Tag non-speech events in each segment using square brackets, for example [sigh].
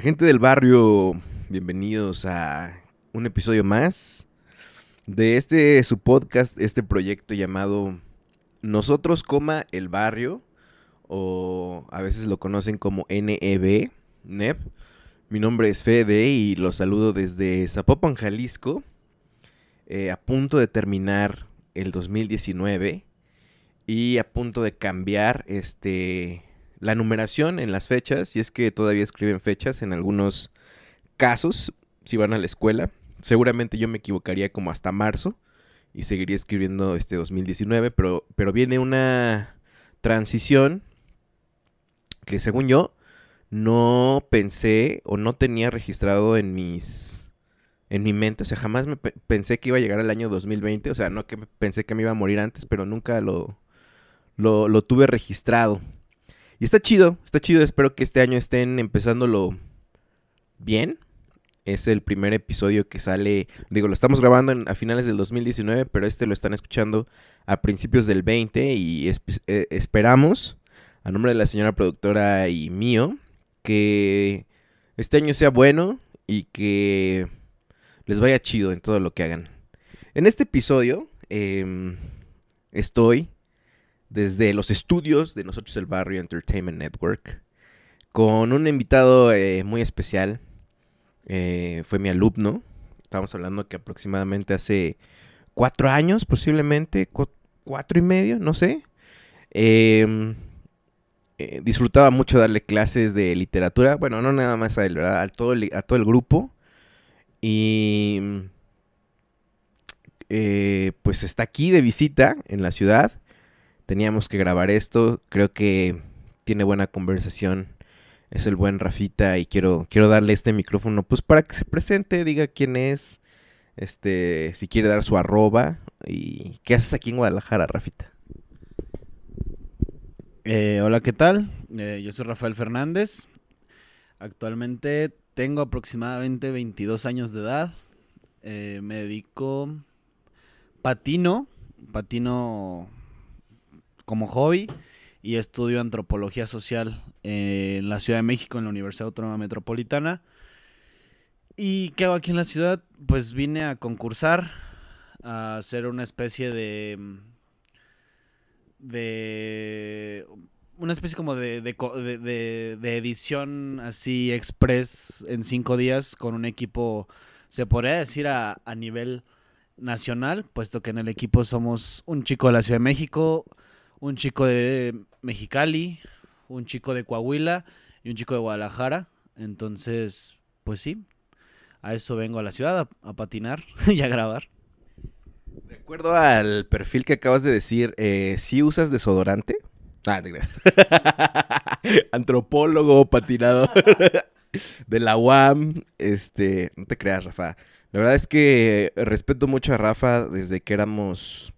Gente del barrio, bienvenidos a un episodio más de este su podcast, este proyecto llamado Nosotros, coma el barrio, o a veces lo conocen como NEB, NEB. Mi nombre es Fede y los saludo desde Zapopan, Jalisco, eh, a punto de terminar el 2019 y a punto de cambiar este la numeración en las fechas, si es que todavía escriben fechas en algunos casos, si van a la escuela. Seguramente yo me equivocaría como hasta marzo y seguiría escribiendo este 2019, pero, pero viene una transición que según yo no pensé o no tenía registrado en mis en mi mente, o sea, jamás me pensé que iba a llegar al año 2020, o sea, no que pensé que me iba a morir antes, pero nunca lo, lo, lo tuve registrado. Y está chido, está chido. Espero que este año estén empezándolo bien. Es el primer episodio que sale, digo, lo estamos grabando a finales del 2019, pero este lo están escuchando a principios del 20 y eh, esperamos, a nombre de la señora productora y mío, que este año sea bueno y que les vaya chido en todo lo que hagan. En este episodio em, estoy desde los estudios de nosotros el barrio Entertainment Network con un invitado eh, muy especial. Eh, fue mi alumno. Estamos hablando que aproximadamente hace cuatro años, posiblemente, cuatro y medio, no sé. Em, eh, disfrutaba mucho darle clases de literatura. Bueno, no nada más a él, ¿verdad? A todo el, a todo el grupo. Y pues está aquí de visita en la ciudad teníamos que grabar esto. Creo que tiene buena conversación. Es el buen Rafita y quiero, quiero darle este micrófono pues para que se presente, diga quién es, este, si quiere dar su arroba y qué haces aquí en Guadalajara, Rafita. Eh, hola, ¿qué tal? Eh, yo soy Rafael Fernández. Actualmente tengo aproximadamente 22 años de edad. Eh, me dedico patino, patino como hobby y estudio antropología social en la Ciudad de México, en la Universidad Autónoma Metropolitana. ¿Y qué hago aquí en la ciudad? Pues vine a concursar, a hacer una especie de... de una especie como de, de, edición así express en cinco días con un equipo, se podría decir a nivel nacional, puesto que en el equipo somos un chico de la Ciudad de México, un chico de Mexicali, un chico de Coahuila y un chico de Guadalajara. Entonces, pues sí, a eso vengo a la ciudad, a, patinar [laughs] y a grabar. De acuerdo al perfil que acabas de decir, eh, ¿sí usas desodorante? Ah, te creas. [laughs] Antropólogo, patinador [laughs] de la UAM. Este, no te creas, Rafa. La verdad es que respeto mucho a Rafa desde que éramos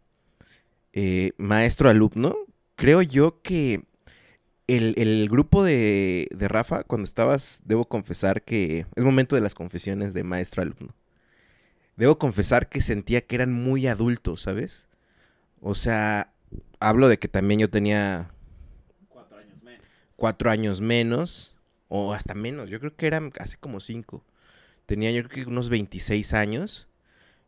eh, maestro-alumno, creo yo que el, grupo de, de, Rafa, cuando estabas, debo confesar que es momento de las confesiones de maestro-alumno. Debo confesar que sentía que eran muy adultos, ¿sabes? O sea, hablo de que también yo tenía... Cuatro años menos. Cuatro años menos, o hasta menos, yo creo que eran hace como cinco. Tenía yo creo que unos 26 años.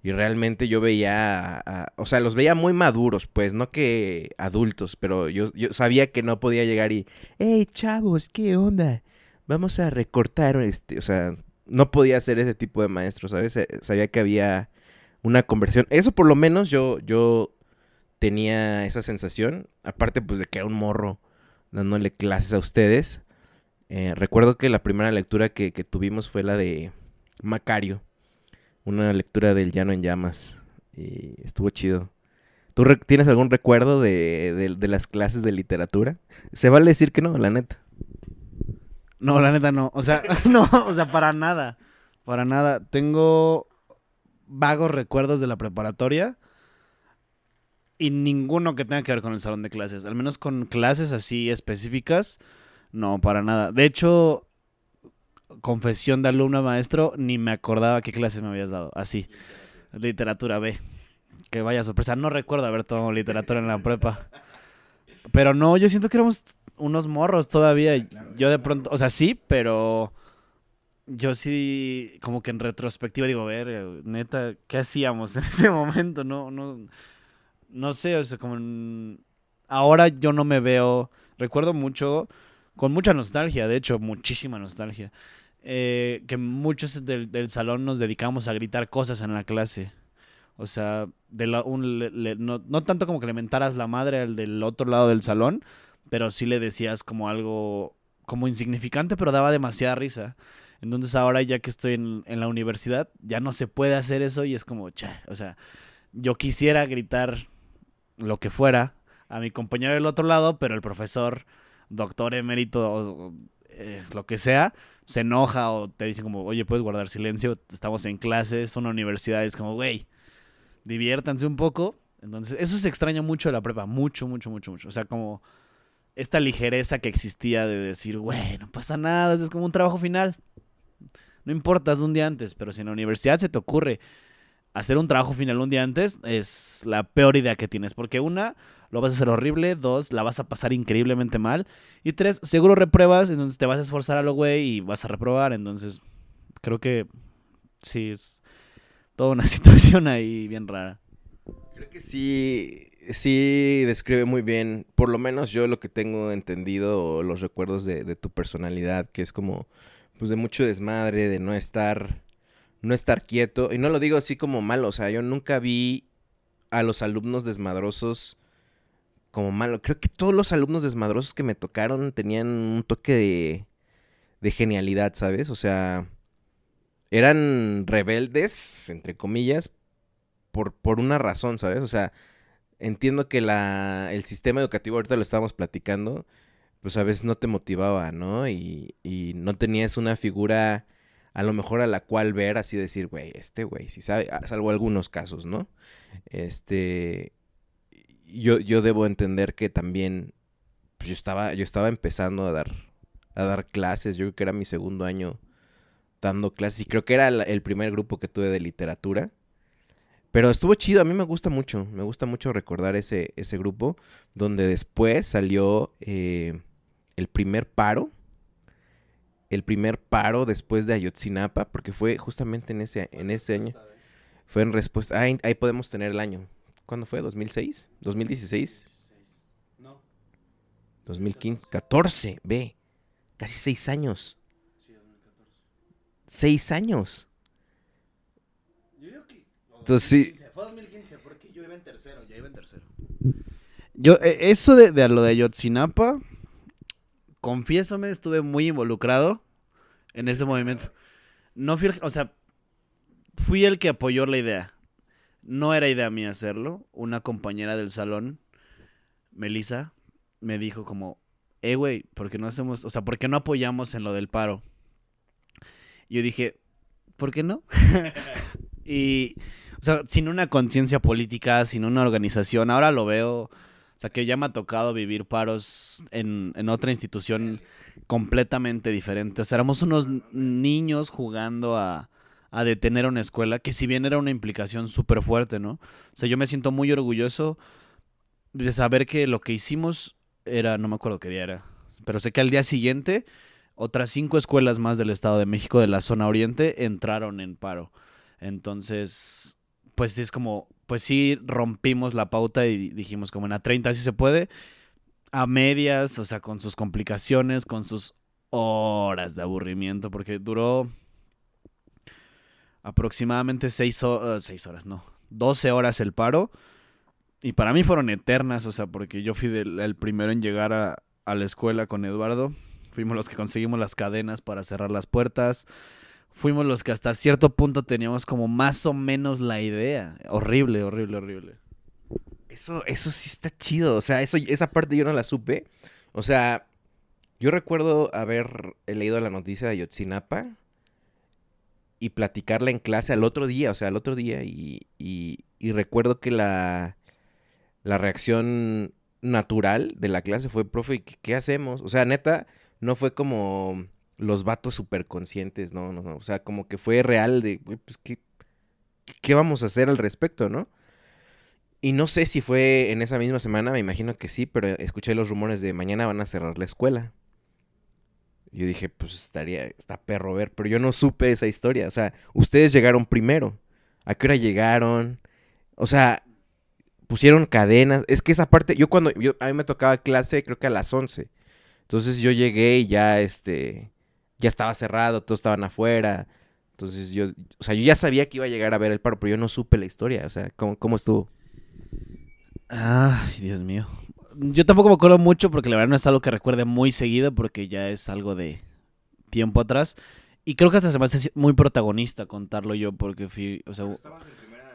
Y realmente yo veía, a- o sea, los veía muy maduros, pues, no que adultos, pero yo, yo sabía que no podía llegar y, hey, chavos, ¿qué onda? Vamos a recortar, este, o sea, no podía ser ese tipo de maestro, ¿sabes? Sabía que había una conversión. Eso por lo menos yo, yo tenía esa sensación, aparte pues de que era un morro dándole clases a ustedes. Eh, recuerdo que la primera lectura que, que tuvimos fue la de Macario, una lectura del Llano en Llamas, y estuvo chido. ¿Tú tienes algún recuerdo de, de- de las clases de literatura? Se vale decir que no, la neta. No, la neta no. O sea, [laughs] no, o sea, para nada. Para nada. Tengo vagos recuerdos de la preparatoria y ninguno que tenga que ver con el salón de clases. Al menos con clases así específicas, no, para nada. De hecho, confesión de alumno a maestro, ni me acordaba qué clases me habías dado. Así. Literatura B. Que vaya sorpresa. No recuerdo haber tomado literatura en la prepa. Pero no, yo siento que éramos unos morros todavía. yo de pronto, o sea, sí, pero yo sí, como que en retrospectiva digo, ver, neta, ¿qué hacíamos en [laughs] ese momento? No, no, no sé, o sea, como en- ahora yo no me veo, recuerdo mucho, con mucha nostalgia, de hecho, muchísima nostalgia, eh, que muchos del, salón nos dedicamos a gritar cosas en la clase. O sea, de un, no, no tanto como que le mentaras la madre al del otro lado del salón, pero sí le decías como algo como insignificante, pero daba demasiada risa. Entonces ahora ya que estoy en, la universidad, ya no se puede hacer eso y es como, cha, o sea, yo quisiera gritar lo que fuera a mi compañero del otro lado, pero el profesor, doctor emérito, o, eh, lo que sea, se enoja o te dice como, oye, puedes guardar silencio, estamos en clases, es una universidad, es como, güey, diviértanse un poco. Entonces, eso se extraña mucho de la prepa, mucho, mucho, mucho, mucho. O sea, como esta ligereza que existía de decir, güey, no pasa nada, es como un trabajo final. No importa, es de un día antes, pero si en la universidad se te ocurre hacer un trabajo final un día antes, es la peor idea que tienes. Porque una, lo vas a hacer horrible, dos, la vas a pasar increíblemente mal, y tres, seguro repruebas, entonces te vas a esforzar a lo güey y vas a reprobar. Entonces, creo que sí, es toda una [laughs] situación ahí bien rara. Creo que sí, sí describe muy bien, por lo menos yo lo que tengo entendido, los recuerdos de, de tu personalidad, que es como, pues de mucho desmadre, de no estar, no estar quieto. Y no lo digo así como malo, o sea, yo nunca vi a los alumnos desmadrosos como malo. Creo que todos los alumnos desmadrosos que me tocaron tenían un toque de, de genialidad, ¿sabes? O sea, eran rebeldes, entre comillas, por, por una razón, ¿sabes? O sea, entiendo que la, el sistema educativo, ahorita lo estábamos platicando, pues a veces no te motivaba, ¿no? Y, y no tenías una figura a lo mejor a la cual ver, así decir, güey, este güey, si sabe, ah, salvo algunos casos, ¿no? Este, yo, yo debo entender que también, pues yo estaba, yo estaba empezando a dar, a dar clases, yo creo que era mi segundo año dando clases y creo que era el primer grupo que tuve de literatura. Pero estuvo chido, a mí me gusta mucho, me gusta mucho recordar ese, ese grupo, donde después salió eh, el primer paro, el primer paro después de Ayotzinapa, porque fue justamente en ese, en ese año, fue en respuesta, ahí, ahí podemos tener el año, ¿cuándo fue? ¿2006? ¿2016? No. 2015, 14, ve, casi seis años, seis años. Entonces sí, Fue 2015, porque yo iba en tercero, ya iba en tercero. Yo, eh, eso de, de lo de Ayotzinapa, confiésome, estuve muy involucrado en ese movimiento. No fui el, o sea, fui el que apoyó la idea. No era idea mía hacerlo. Una compañera del salón, Melissa, me dijo como, eh, güey, ¿por qué no hacemos, o sea, por qué no apoyamos en lo del paro? Yo dije, ¿por qué no? [laughs] y, o sea, sin una conciencia política, sin una organización, ahora lo veo, o sea, que ya me ha tocado vivir paros en, en otra institución completamente diferente. O sea, éramos unos niños jugando a, a detener una escuela, que si bien era una implicación súper fuerte, ¿no? O sea, yo me siento muy orgulloso de saber que lo que hicimos era, no me acuerdo qué día era, pero sé que al día siguiente otras cinco escuelas más del Estado de México de la zona oriente entraron en paro. Entonces, pues es como, pues sí rompimos la pauta y dijimos como en a 30 sí se puede, a medias, o sea, con sus complicaciones, con sus horas de aburrimiento, porque duró aproximadamente 6 horas, horas, no, 12 horas el paro. Y para mí fueron eternas, o sea, porque yo fui el primero en llegar a, a la escuela con Eduardo. Fuimos los que conseguimos las cadenas para cerrar las puertas fuimos los que hasta cierto punto teníamos como más o menos la idea. Horrible, horrible, horrible. Eso, eso sí está chido. O sea, eso, esa parte yo no la supe. O sea, yo recuerdo haber leído la noticia de Yotzinapa y platicarla en clase al otro día, o sea, al otro día. Y, y, y recuerdo que la, la reacción natural de la clase fue, profe, ¿qué hacemos? O sea, neta, no fue como los vatos súper conscientes, ¿no? ¿no? No, O sea, como que fue real de, pues, ¿qué, ¿qué vamos a hacer al respecto, no? Y no sé si fue en esa misma semana, me imagino que sí, pero escuché los rumores de mañana van a cerrar la escuela. Yo dije, pues estaría, está perro ver, pero yo no supe esa historia. O sea, ustedes llegaron primero. ¿A qué hora llegaron? O sea, pusieron cadenas. Es que esa parte, yo cuando, a mí me tocaba clase creo que a las 11. Entonces yo llegué y ya, este, ya estaba cerrado, todos estaban afuera. Entonces yo, o sea, yo ya sabía que iba a llegar a ver el paro, pero yo no supe la historia, o sea, ¿cómo, cómo estuvo? Ay, Dios mío. Yo tampoco me acuerdo mucho porque la verdad no es algo que recuerde muy seguido porque ya es algo de tiempo atrás. Y creo que hasta se me hace muy protagonista contarlo yo porque fui, o sea,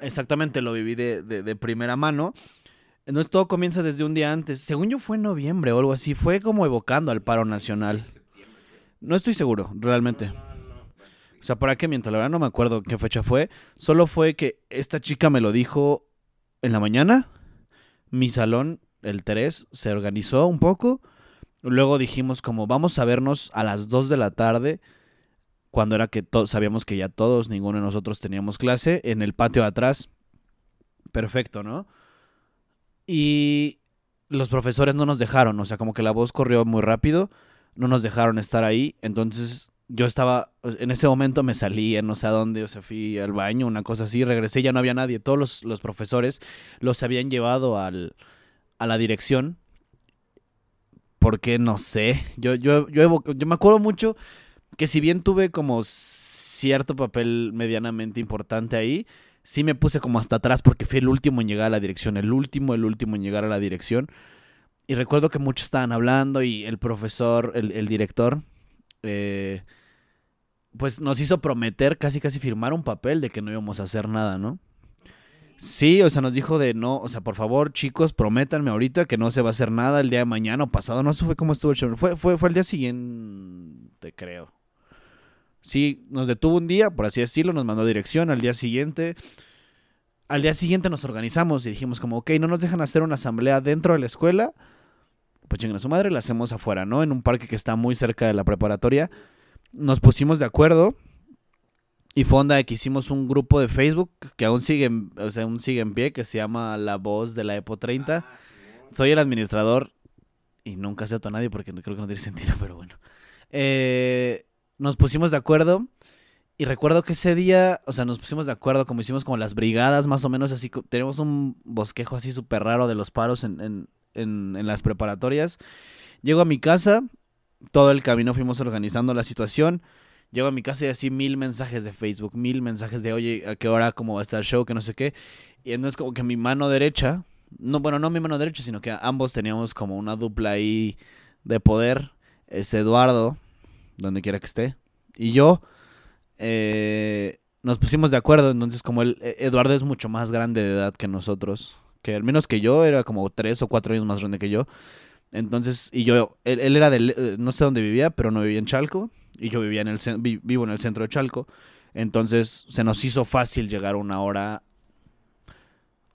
exactamente lo viví de, de, de primera mano. Entonces todo comienza desde un día antes. Según yo fue en noviembre o algo así. Fue como evocando al paro nacional. No estoy seguro, realmente. O sea, ¿para qué miento? La verdad no me acuerdo qué fecha fue. Solo fue que esta chica me lo dijo en la mañana. Mi salón, el 3, se organizó un poco. Luego dijimos como vamos a vernos a las 2 de la tarde. Cuando era que sabíamos que ya todos, ninguno de nosotros teníamos clase. En el patio de atrás. Perfecto, ¿no? Y los profesores no nos dejaron. O sea, como que la voz corrió muy rápido no nos dejaron estar ahí. Entonces yo estaba, en ese momento me salí, no sé a dónde, o sea, fui al baño, una cosa así, regresé, ya no había nadie. Todos los, los profesores los habían llevado al, a la dirección. Porque no sé, yo, yo, yo, yo me acuerdo mucho que si bien tuve como cierto papel medianamente importante ahí, sí me puse como hasta atrás porque fui el último en llegar a la dirección, el último, el último en llegar a la dirección. Y recuerdo que muchos estaban hablando y el profesor, el, director, eh, pues nos hizo prometer, casi casi firmar un papel de que no íbamos a hacer nada, ¿no? Sí, o sea, nos dijo de no, o sea, por favor, chicos, prométanme ahorita que no se va a hacer nada el día de mañana o pasado. No sé cómo estuvo el show. Fue, fue, fue el día siguiente, creo. Sí, nos detuvo un día, por así decirlo, nos mandó dirección al día siguiente. Al día siguiente nos organizamos y dijimos como, ok, no nos dejan hacer una asamblea dentro de la escuela pues chingan a su madre, la hacemos afuera, ¿no? En un parque que está muy cerca de la preparatoria. Nos pusimos de acuerdo y fue onda que hicimos un grupo de Facebook que aún sigue, o sea, aún sigue en pie, que se llama La Voz de la Epo 30. Ah, Soy el administrador y nunca acepto a nadie porque creo que no tiene [laughs] sentido, pero bueno. Eh, nos pusimos de acuerdo y recuerdo que ese día, o sea, nos pusimos de acuerdo como hicimos como las brigadas, más o menos así. Tenemos un bosquejo así súper raro de los paros en, en, las preparatorias. Llego a mi casa, todo el camino fuimos organizando la situación. Llego a mi casa y así mil mensajes de Facebook, mil mensajes de, oye, ¿a qué hora? ¿Cómo va a estar el show? Que no sé qué. Y entonces como que mi mano derecha, no, bueno, no mi mano derecha, sino que ambos teníamos como una dupla ahí de poder. Es Eduardo, donde quiera que esté. Y yo, eh, nos pusimos de acuerdo. Entonces como el, Eduardo es mucho más grande de edad que nosotros que al menos que yo, era como tres o cuatro años más grande que yo. Entonces, y yo, él, era del, eh, no sé dónde vivía, pero no vivía en Chalco, y yo vivía en el, vivo en el centro de Chalco. Entonces, se nos hizo fácil llegar una hora,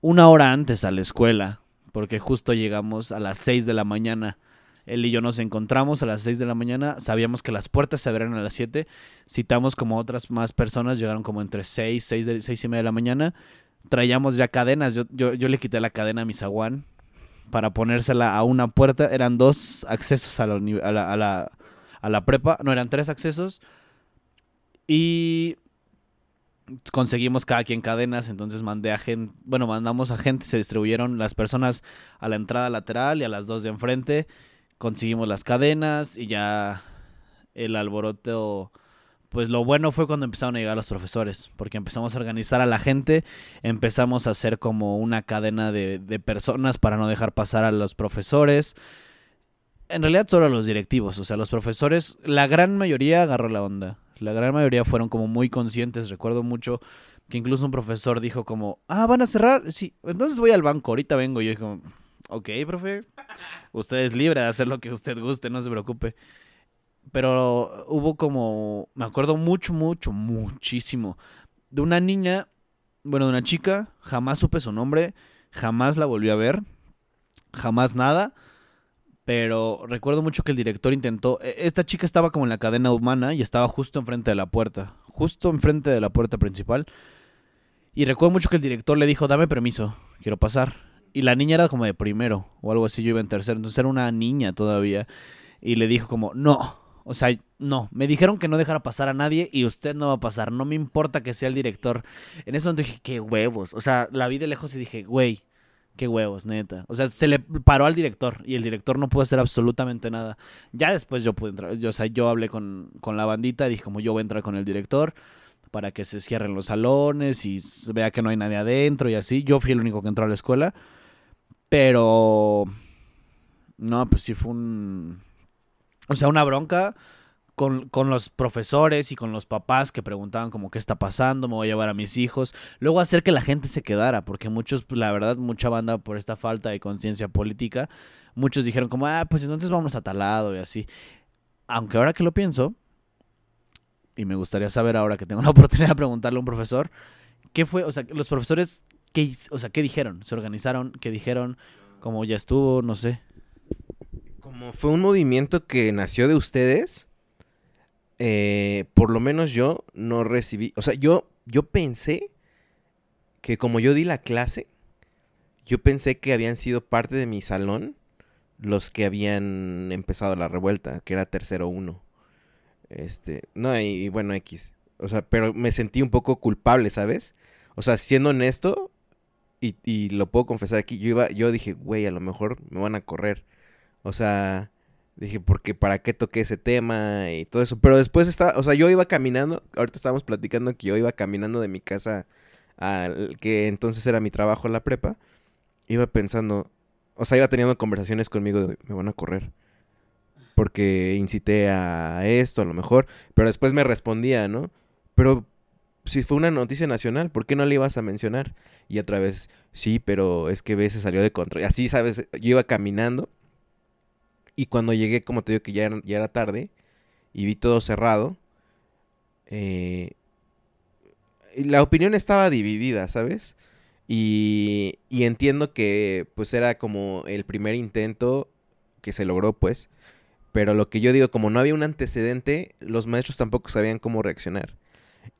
una hora antes a la escuela, porque justo llegamos a las seis de la mañana. Él y yo nos encontramos a las seis de la mañana, sabíamos que las puertas se abrían a las siete, citamos como otras más personas, llegaron como entre seis, seis, seis y media de la mañana, traíamos ya cadenas. Yo, yo, yo le quité la cadena a mi zaguán para ponérsela a una puerta. Eran dos accesos a la, a la, a la, prepa. No, eran tres accesos. Y conseguimos cada quien cadenas, entonces mandé a gente, bueno, mandamos a gente, se distribuyeron las personas a la entrada lateral y a las dos de enfrente, conseguimos las cadenas y ya el alboroto, pues lo bueno fue cuando empezaron a llegar los profesores, porque empezamos a organizar a la gente, empezamos a hacer como una cadena de, de personas para no dejar pasar a los profesores. En realidad solo a los directivos, o sea, los profesores, la gran mayoría agarró la onda la gran mayoría fueron como muy conscientes. Recuerdo mucho que incluso un profesor dijo como, ah, van a cerrar. Sí, entonces voy al banco, ahorita vengo. Y yo dije, ok, profe, usted es libre de hacer lo que usted guste, no se preocupe. Pero hubo como, me acuerdo mucho, mucho, muchísimo, de una niña, bueno, de una chica, jamás supe su nombre, jamás la volví a ver, jamás nada pero recuerdo mucho que el director intentó. E, esta chica estaba como en la cadena humana y estaba justo enfrente de la puerta. Justo enfrente de la puerta principal. Y recuerdo mucho que el director le dijo: Dame permiso, quiero pasar. Y la niña era como de primero o algo así. Yo iba en tercero. Entonces era una niña todavía. Y le dijo: como, No. O sea, no. Me dijeron que no dejara pasar a nadie y usted no va a pasar. No me importa que sea el director. En ese momento dije: Qué huevos. O sea, la vi de lejos y dije: Güey Qué huevos, neta. O sea, se le paró al director y el director no pudo hacer absolutamente nada. Ya después yo pude entrar. Yo, o sea, yo hablé con, con la bandita, dije como yo voy a entrar con el director para que se cierren los salones y vea que no hay nadie adentro y así. Yo fui el único que entró a la escuela. Pero... No, pues sí fue un... O sea, una bronca con, con, los profesores y con los papás que preguntaban como qué está pasando, me voy a llevar a mis hijos. Luego hacer que la gente se quedara, porque muchos, la verdad, mucha banda por esta falta de conciencia política, muchos dijeron como, ah, pues entonces vamos a tal lado y así. Aunque ahora que lo pienso, y me gustaría saber ahora que tengo la [laughs] oportunidad de preguntarle a un profesor, ¿qué fue? O sea, los profesores, ¿qué, o sea, ¿qué dijeron? ¿Se organizaron? ¿Qué dijeron? Como ya estuvo, no sé. Como fue un movimiento que nació de ustedes, eh, por lo menos yo no recibí, o sea, yo, yo pensé que como yo di la clase, yo pensé que habían sido parte de mi salón los que habían empezado la revuelta, que era tercero uno. Este, no, y, bueno, X. O sea, pero me sentí un poco culpable, ¿sabes? O sea, siendo honesto, y, y lo puedo confesar aquí, yo iba, yo dije, güey, a lo mejor me van a correr. O sea, Dije, porque para qué toqué ese tema y todo eso. Pero después estaba, o sea, yo iba caminando, ahorita estábamos platicando que yo iba caminando de mi casa al que entonces era mi trabajo la prepa. Iba pensando, o sea, iba teniendo conversaciones conmigo de, me van a correr. Porque incité a esto, a lo mejor. Pero después me respondía, ¿no? Pero si fue una noticia nacional, ¿por qué no le ibas a mencionar? Y otra vez, sí, pero es que se salió de control. Y así, ¿sabes? Yo iba caminando y cuando llegué, como te digo que ya era, ya era tarde y vi todo cerrado, eh, la opinión estaba dividida, ¿sabes? Y, y entiendo que pues era como el primer intento que se logró, pues. Pero lo que yo digo, como no había un antecedente, los maestros tampoco sabían cómo reaccionar.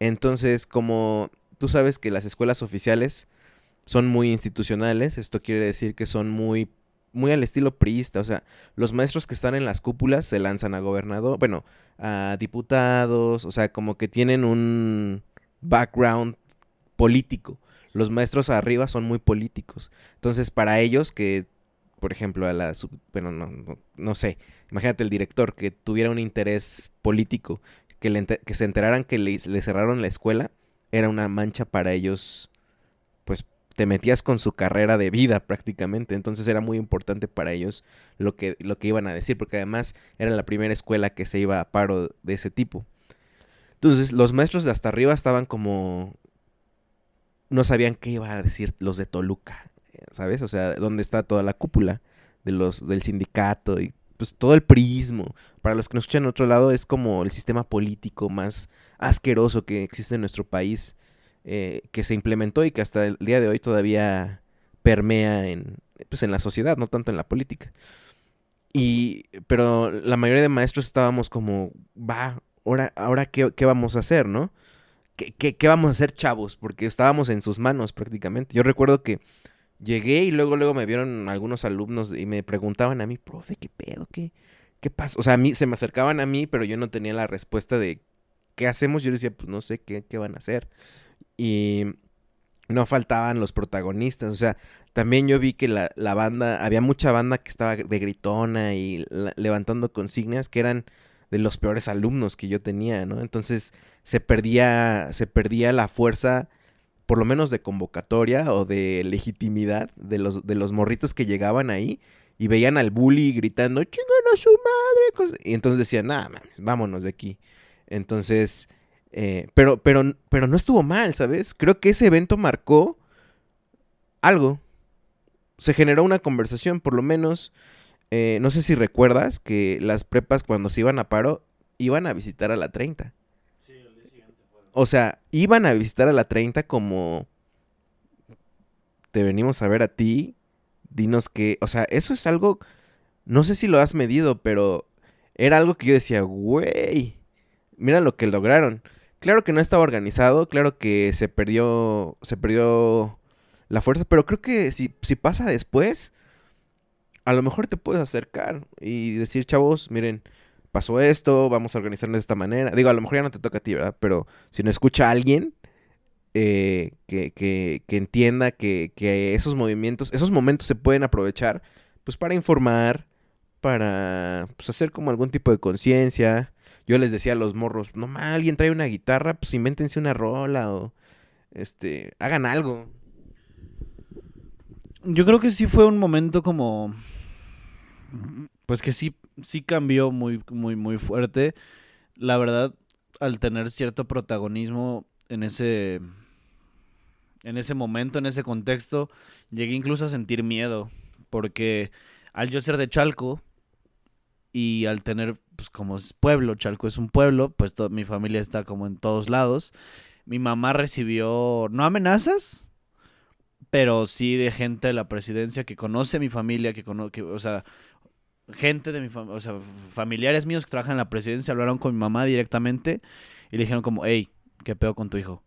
Entonces, como tú sabes que las escuelas oficiales son muy institucionales, esto quiere decir que son muy muy al estilo priista, o sea, los maestros que están en las cúpulas se lanzan a gobernador, bueno, a diputados, o sea, como que tienen un background político. Los maestros arriba son muy políticos. Entonces, para ellos que, por ejemplo, a la, bueno, no, no, sé, imagínate el director que tuviera un interés político, que, que se enteraran que le, le cerraron la escuela, era una mancha para ellos, pues te metías con su carrera de vida prácticamente. Entonces era muy importante para ellos lo que, lo que iban a decir, porque además era la primera escuela que se iba a paro de ese tipo. Entonces los maestros de hasta arriba estaban como... No sabían qué iba a decir los de Toluca, ¿sabes? O sea, dónde está toda la cúpula de los, del sindicato y pues todo el prismo. Para los que nos escuchan en otro lado, es como el sistema político más asqueroso que existe en nuestro país eh, que se implementó y que hasta el día de hoy todavía permea en, pues, en la sociedad, no tanto en la política. Y, pero la mayoría de maestros estábamos como, va, ahora, ahora qué, qué vamos a hacer, ¿no? ¿Qué, ¿Qué, qué, vamos a hacer, chavos? Porque estábamos en sus manos prácticamente. Yo recuerdo que llegué y luego, luego me vieron algunos alumnos y me preguntaban a mí, profe, ¿qué pedo? ¿Qué, qué pasa? O sea, a mí se me acercaban a mí, pero yo no tenía la respuesta de qué hacemos. Yo decía, pues no sé qué, qué van a hacer. Y no faltaban los protagonistas. O sea, también yo vi que la, la banda, había mucha banda que estaba de gritona y levantando consignas que eran de los peores alumnos que yo tenía, ¿no? Entonces se perdía, se perdía la fuerza, por lo menos de convocatoria o de legitimidad de los, de los morritos que llegaban ahí y veían al bully gritando, chingan a su madre. cos-". Y entonces decían, nada, vámonos de aquí. Entonces, eh, pero, pero, pero no estuvo mal, ¿sabes? Creo que ese evento marcó algo. Se generó una conversación, por lo menos. eh, no sé si recuerdas que las prepas cuando se iban a paro iban a visitar a la 30. O sea, iban a visitar a la 30 como te venimos a ver a ti, dinos que, o sea, eso es algo, no sé si lo has medido, pero era algo que yo decía, güey, mira lo que lograron. Claro que no estaba organizado, claro que se perdió, se perdió la fuerza, pero creo que si, si pasa después, a lo mejor te puedes acercar y decir, chavos, miren, pasó esto, vamos a organizarnos de esta manera. Digo, a lo mejor ya no te toca a ti, ¿verdad? Pero si no escucha a alguien eh, que, que- que entienda que, que esos movimientos, esos momentos se pueden aprovechar, pues para informar, para pues, hacer como algún tipo de conciencia. Yo les decía a los morros, no ma, alguien trae una guitarra, pues invéntense una rola o este, hagan algo. Yo creo que sí fue un momento como. Pues que sí, sí cambió muy, muy, muy fuerte. La verdad, al tener cierto protagonismo en ese. En ese momento, en ese contexto, llegué incluso a sentir miedo. Porque al yo ser de Chalco y al tener, pues como es pueblo, Chalco es un pueblo, pues to- mi familia está como en todos lados. Mi mamá recibió, no amenazas, pero sí de gente de la presidencia que conoce mi familia, que conoce, o sea, gente de mi familia, o sea, familiares míos que trabajan en la presidencia hablaron con mi mamá directamente y le dijeron como, hey, ¿qué pedo con tu hijo?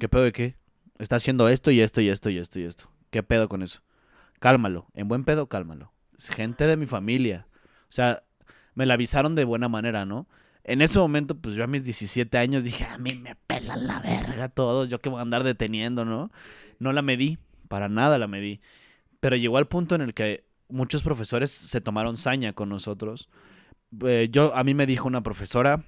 ¿Qué pedo de qué? Está haciendo esto y esto y esto y esto y esto. ¿Qué pedo con eso? Cálmalo, en buen pedo, cálmalo. Es gente de mi familia. O sea, me la avisaron de buena manera, ¿no? En ese momento, pues yo a mis 17 años dije, a mí me pelan la verga todos, yo que voy a andar deteniendo, ¿no? No la medí, para nada la medí. Pero llegó al punto en el que muchos profesores se tomaron saña con nosotros. Eh, yo, a mí me dijo una profesora,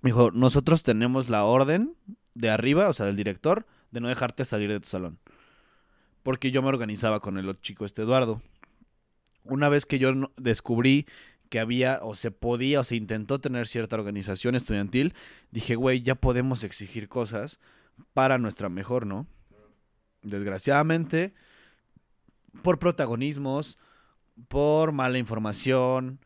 me dijo, nosotros tenemos la orden de arriba, o sea, del director, de no dejarte salir de tu salón. Porque yo me organizaba con el chico este Eduardo. Una vez que yo descubrí que había o se podía o se intentó tener cierta organización estudiantil, dije, güey, ya podemos exigir cosas para nuestra mejor, ¿no? Desgraciadamente, por protagonismos, por mala información,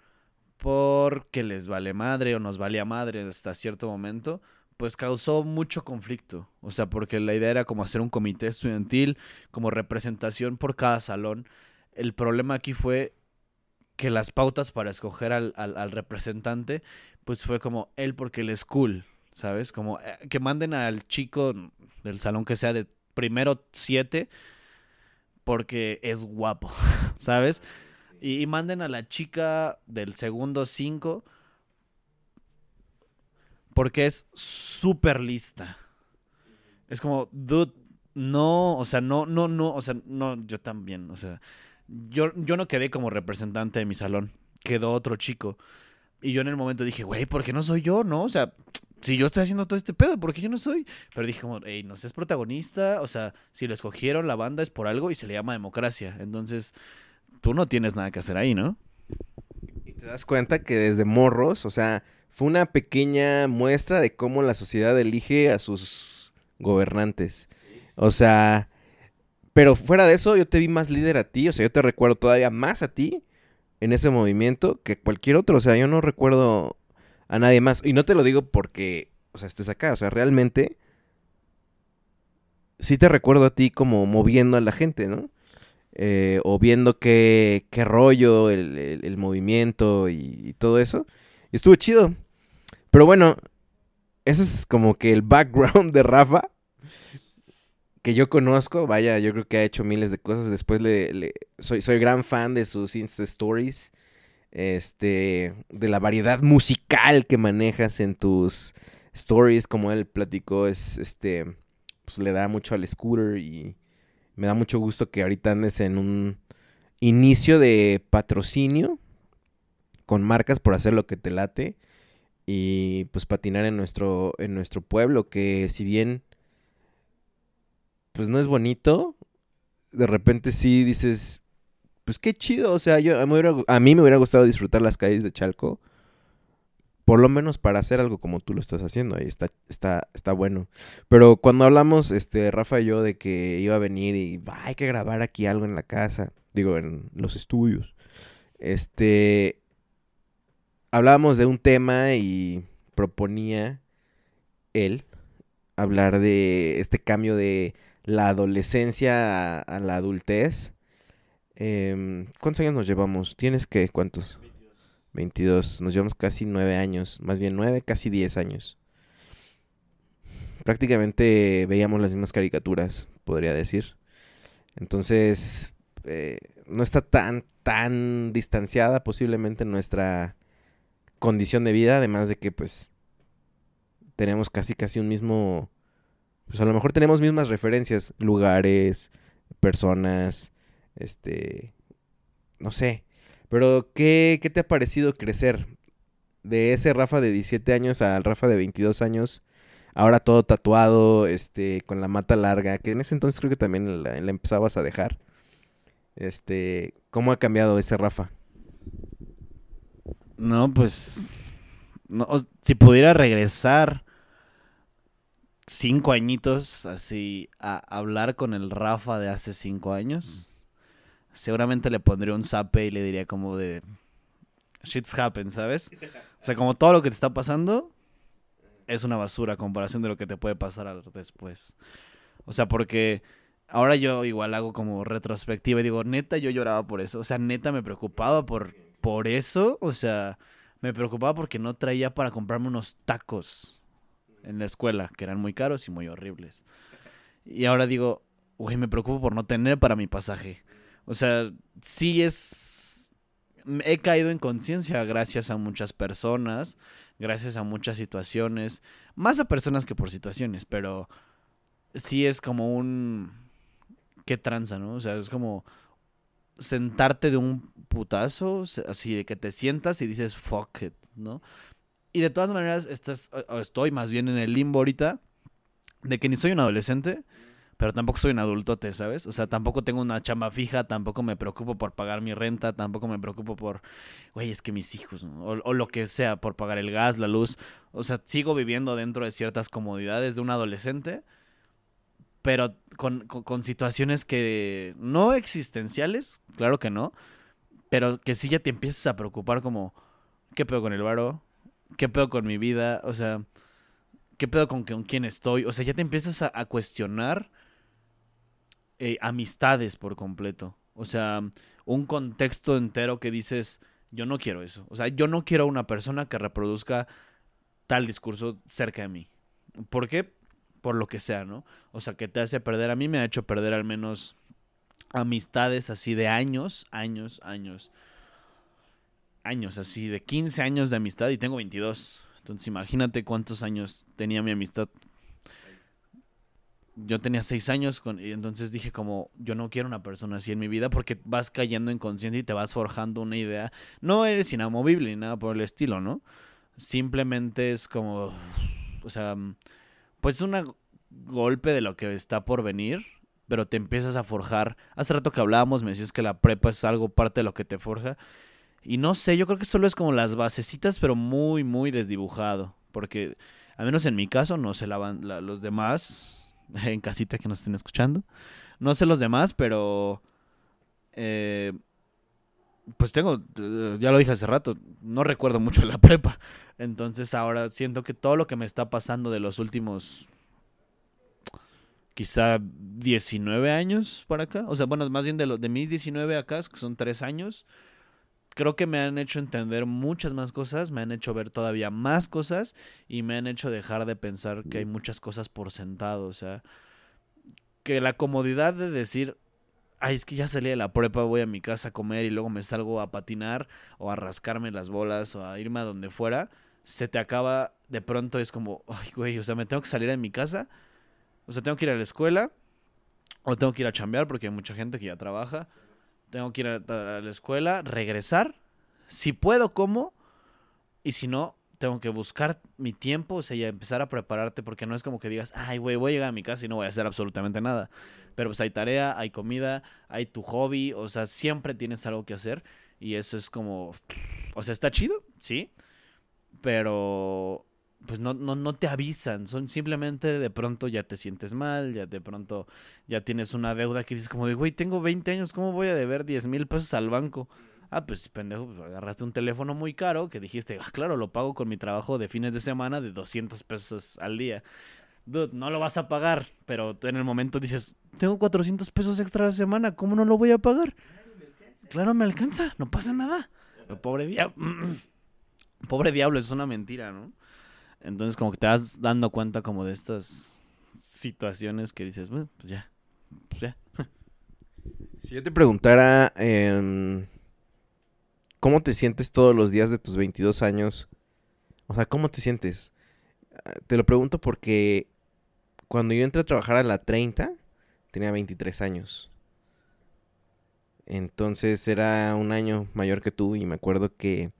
porque les vale madre o nos valía madre hasta cierto momento, pues causó mucho conflicto. O sea, porque la idea era como hacer un comité estudiantil, como representación por cada salón. El problema aquí fue que las pautas para escoger al, al- al representante, pues fue como él porque él es cool, ¿sabes? Como eh, que manden al chico del salón que sea de primero siete porque es guapo, [laughs] ¿sabes? Y, y manden a la chica del segundo cinco porque es súper lista. Es como, dude, no, o sea, no, no, no, o sea, no, yo también, o sea, yo, yo no quedé como representante de mi salón, quedó otro chico. Y yo en el momento dije, güey, ¿por qué no soy yo, no? O sea, si yo estoy haciendo todo este pedo, ¿por qué yo no soy? Pero dije como, hey, no seas protagonista, o sea, si lo escogieron la banda es por algo y se le llama democracia. Entonces, tú no tienes nada que hacer ahí, ¿no? Y te das cuenta que desde morros, o sea, fue una pequeña muestra de cómo la sociedad elige a sus gobernantes. O sea, pero fuera de eso, yo te vi más líder a ti, o sea, yo te recuerdo todavía más a ti en ese movimiento que cualquier otro, o sea, yo no recuerdo a nadie más. Y no te lo digo porque, o sea, estés acá, o sea, realmente sí te recuerdo a ti como moviendo a la gente, ¿no? Eh, o viendo qué, qué rollo, el, el- movimiento y, y todo eso. Y estuvo chido. Pero bueno, ese es como que el background de Rafa. Que yo conozco. Vaya, yo creo que ha hecho miles de cosas. Después le, soy, soy gran fan de sus Insta Stories. Este. De la variedad musical que manejas en tus stories. Como él platicó, es este. pues le da mucho al scooter y me da mucho gusto que ahorita andes en un inicio de patrocinio con marcas por hacer lo que te late y pues patinar en nuestro en nuestro pueblo que si bien pues no es bonito, de repente sí dices, pues qué chido, o sea, yo a mí, me hubiera, gustado disfrutar las calles de Chalco por lo menos para hacer algo como tú lo estás haciendo, ahí está, está, está bueno. Pero cuando hablamos, este, Rafa y yo, de que iba a venir y hay que grabar aquí algo en la casa, digo, en los estudios, este, hablábamos de un tema y proponía él hablar de este cambio de la adolescencia a, la adultez. Em, ¿Cuántos años nos llevamos? ¿Tienes que cuántos? 22. Nos llevamos casi 9 años, más bien 9, casi 10 años. Prácticamente veíamos las mismas caricaturas, podría decir. Entonces, eh, no está tan, tan distanciada posiblemente nuestra condición de vida, además de que pues tenemos casi, casi un mismo, pues a lo mejor tenemos mismas referencias, lugares, personas, este, no sé, pero, ¿qué, ¿qué te ha parecido crecer? De ese Rafa de 17 años al Rafa de 22 años, ahora todo tatuado, este, con la mata larga, que en ese entonces creo que también la, empezabas a dejar. Este, ¿cómo ha cambiado ese Rafa? No, pues, no, si pudiera regresar cinco añitos así a hablar con el Rafa de hace cinco años, seguramente le pondría un zape y le diría como de shit's happen, ¿sabes? O sea, como todo lo que te está pasando es una basura a comparación de lo que te puede pasar después. O sea, porque ahora yo igual hago como retrospectiva y digo, neta, yo lloraba por eso. O sea, neta me preocupaba por, por eso. O sea, me preocupaba porque no traía para comprarme unos tacos en la escuela, que eran muy caros y muy horribles. Y ahora digo, güey, me preocupo por no tener para mi pasaje. O sea, sí es... He caído en conciencia gracias a muchas personas, gracias a muchas situaciones, más a personas que por situaciones, pero sí es como un... ¿Qué tranza, no? O sea, es como sentarte de un putazo, así de que te sientas y dices, fuck it, ¿no? Y de todas maneras, estás, estoy más bien en el limbo ahorita de que ni soy un adolescente, pero tampoco soy un adultote, ¿sabes? O sea, tampoco tengo una chamba fija, tampoco me preocupo por pagar mi renta, tampoco me preocupo por, güey, es que mis hijos, o, lo que sea, por pagar el gas, la luz. O sea, sigo viviendo dentro de ciertas comodidades de un adolescente, pero con, con situaciones que no existenciales, claro que no, pero que sí ya te empiezas a preocupar como, ¿qué pedo con el varo? ¿Qué pedo con mi vida? O sea, ¿qué pedo con, con quién estoy? O sea, ya te empiezas a cuestionar eh, amistades por completo. O sea, un contexto entero que dices, yo no quiero eso. O sea, yo no quiero una persona que reproduzca tal discurso cerca de mí. ¿Por qué? Por lo que sea, ¿no? O sea, que te hace perder. A mí me ha hecho perder al menos amistades así de años, años, años. Años así, de 15 años de amistad y tengo 22. Entonces imagínate cuántos años tenía mi amistad yo tenía seis años con, y entonces dije como, yo no quiero una persona así en mi vida porque vas cayendo en conciencia y te vas forjando una idea. No eres inamovible ni nada por el estilo, ¿no? Simplemente es como, o sea, pues un golpe de lo que está por venir, pero te empiezas a forjar. Hace rato que hablábamos, me decías que la prepa es algo parte de lo que te forja. Y no sé, yo creo que solo es como las basecitas, pero muy, muy desdibujado. Porque, al menos en mi caso, no se lavan los demás [laughs] en casita que nos estén escuchando. No sé los demás, pero... Eh, pues tengo, ya lo dije hace rato, no recuerdo mucho de la [laughs] prepa. Entonces ahora siento que todo lo que me está pasando de los últimos quizá 19 años para acá, o sea, bueno, más bien de, los de mis 19 acá, que son 3 años, creo que me han hecho entender muchas más cosas, me han hecho ver todavía más cosas y me han hecho dejar de pensar que hay muchas cosas por sentado. O sea, que la comodidad de decir, ay, es que ya salí de la prepa, voy a mi casa a comer y luego me salgo a patinar o a rascarme las bolas o a irme a donde fuera, se te acaba de pronto, es como, ay, güey, o sea, me tengo que salir de mi casa. O sea, tengo que ir a la escuela o tengo que ir a chambear porque hay mucha gente que ya trabaja. Tengo que ir a, la escuela, regresar. Si puedo, como. Y si no, tengo que buscar mi tiempo, o sea, y empezar a prepararte porque no es como que digas, ay, güey, voy a llegar a mi casa y no voy a hacer absolutamente nada. Pero pues hay tarea, hay comida, hay tu hobby, o sea, siempre tienes algo que hacer y eso es como, o sea, está chido, sí, pero pues no, no, no te avisan, son simplemente de pronto ya te sientes mal, ya de pronto ya tienes una deuda que dices como de, güey, tengo 20 años, ¿cómo voy a deber 10 mil pesos al banco? Ah, pues pendejo, pues, agarraste un teléfono muy caro que dijiste, ah, claro, lo pago con mi trabajo de fines de semana de 200 pesos al día. Dude, no lo vas a pagar, pero en el momento dices, tengo 400 pesos extra a la semana, ¿cómo no lo voy a pagar? Claro, me alcanza, no pasa nada. pobre diablo. [clears throat] pobre diablo, es una mentira, ¿no? Entonces como que te vas dando cuenta como de estas situaciones que dices, pues ya, pues ya. Si yo te preguntara, em, ¿cómo te sientes todos los días de tus 22 años? O sea, ¿cómo te sientes? Ah, te lo pregunto porque cuando yo entré a trabajar a la 30, tenía 23 años. Entonces era un año mayor que tú y me acuerdo que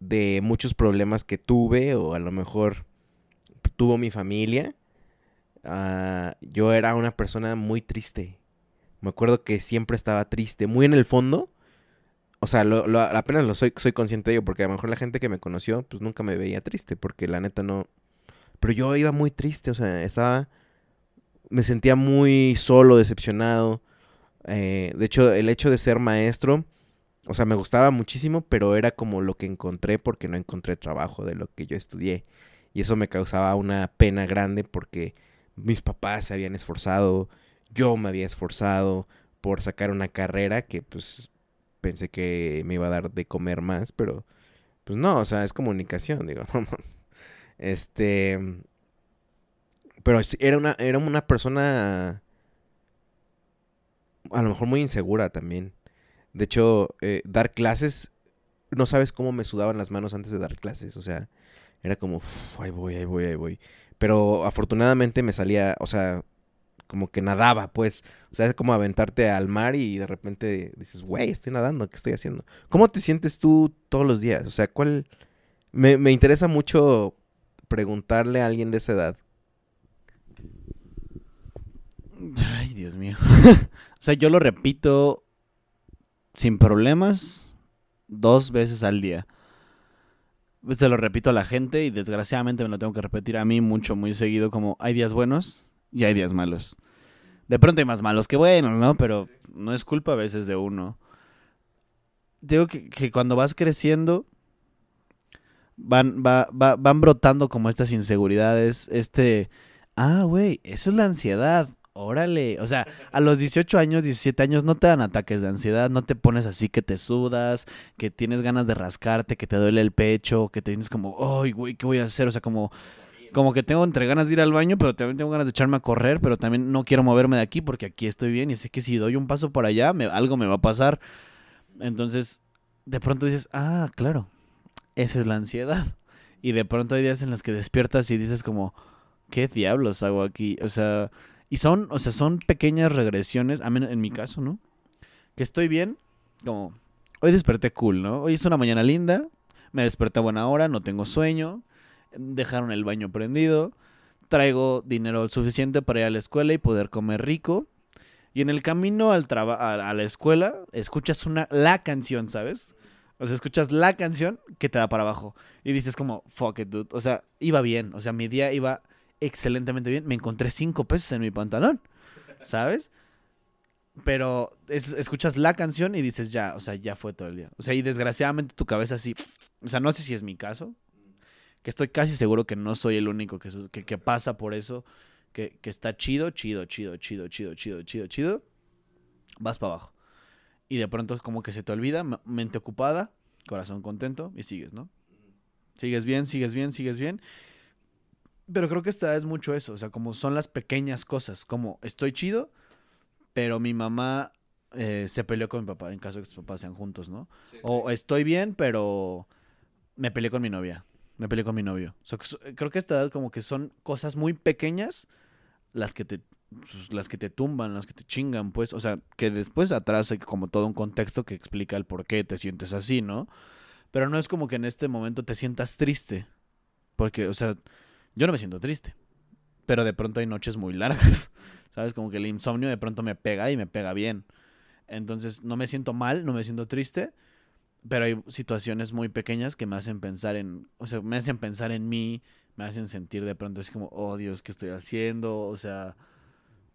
de muchos problemas que tuve o a lo mejor tuvo mi familia, uh, yo era una persona muy triste. Me acuerdo que siempre estaba triste, muy en el fondo. O sea, apenas lo soy, soy consciente de ello, porque a lo mejor la gente que me conoció, pues nunca me veía triste, porque la neta no... Pero yo iba muy triste, o sea, estaba... Me sentía muy solo, decepcionado. Eh, de hecho, el hecho de ser maestro o sea, me gustaba muchísimo, pero era como lo que encontré porque no encontré trabajo de lo que yo estudié. Y eso me causaba una pena grande porque mis papás se habían esforzado, yo me había esforzado por sacar una carrera que pues pensé que me iba a dar de comer más, pero pues no, o sea, es comunicación, [laughs] digo, Este, pero era una era una persona a lo mejor muy insegura también. De hecho, eh, dar clases, no sabes cómo me sudaban las manos antes de dar clases. O sea, era como, ahí voy, ahí voy, ahí voy. Pero afortunadamente me salía, o sea, como que nadaba, pues. O sea, es como aventarte al mar y de repente dices, güey, estoy nadando, ¿qué estoy haciendo? ¿Cómo te sientes tú todos los días? O sea, ¿cuál... Me, me interesa mucho preguntarle a alguien de esa edad. Ay, Dios mío. [laughs] o sea, yo lo repito sin problemas dos veces al día. Se lo repito a la gente y desgraciadamente me lo tengo que repetir a mí mucho, muy seguido, como hay días buenos y hay días malos. De pronto hay más malos que buenos, ¿no? Pero no es culpa a veces de uno. Digo que, que cuando vas creciendo, van, va, va, van brotando como estas inseguridades, este, ah, güey, eso es la ansiedad. Órale, o sea, a los 18 años, 17 años no te dan ataques de ansiedad, no te pones así que te sudas, que tienes ganas de rascarte, que te duele el pecho, que te tienes como, ay, güey, ¿qué voy a hacer? O sea, como, como que tengo entre ganas de ir al baño, pero también tengo ganas de echarme a correr, pero también no quiero moverme de aquí porque aquí estoy bien y sé que si doy un paso por allá, me, algo me va a pasar. Entonces, de pronto dices, ah, claro, esa es la ansiedad. Y de pronto hay días en los que despiertas y dices como, ¿qué diablos hago aquí? O sea y son, o sea, son pequeñas regresiones, a menos en mi caso, ¿no? Que estoy bien, como, hoy desperté cool, ¿no? Hoy es una mañana linda, me desperté a buena hora, no tengo sueño, dejaron el baño prendido, traigo dinero suficiente para ir a la escuela y poder comer rico. Y en el camino al a, a la escuela, escuchas una, la canción, ¿sabes? O sea, escuchas la canción que te da para abajo. Y dices como, fuck it, dude. O sea, iba bien. O sea, mi día iba excelentemente bien. Me encontré cinco pesos en mi pantalón, ¿sabes? Pero escuchas la canción y dices, ya, o sea, ya fue todo el día. O sea, y desgraciadamente tu cabeza así, o sea, no sé si es mi caso, que estoy casi seguro que no soy el único que, que, pasa por eso, que, que, está chido, chido, chido, chido, chido, chido, chido, chido, vas para abajo. Y de pronto es como que se te olvida, mente ocupada, corazón contento y sigues, ¿no? Sigues bien, sigues bien, sigues bien. Pero creo que esta es mucho eso, o sea, como son las pequeñas cosas, como estoy chido, pero mi mamá eh, se peleó con mi papá, en caso de que sus papás sean juntos, ¿no? o estoy bien, pero me peleé con mi novia, me peleé con mi novio. O sea, creo que esta como que son cosas muy pequeñas, las que te pues, las que te tumban, las que te chingan, pues, o sea, que después atrás hay como todo un contexto que explica el por qué te sientes así, ¿no? Pero no es como que en este momento te sientas triste, porque, o sea, yo no me siento triste, pero de pronto hay noches muy largas, [laughs] ¿sabes? Como que el insomnio de pronto me pega y me pega bien. Entonces, no me siento mal, no me siento triste, pero hay situaciones muy pequeñas que me hacen pensar en, o sea, me hacen pensar en mí, me hacen sentir de pronto así como, oh Dios, ¿qué estoy haciendo? O sea,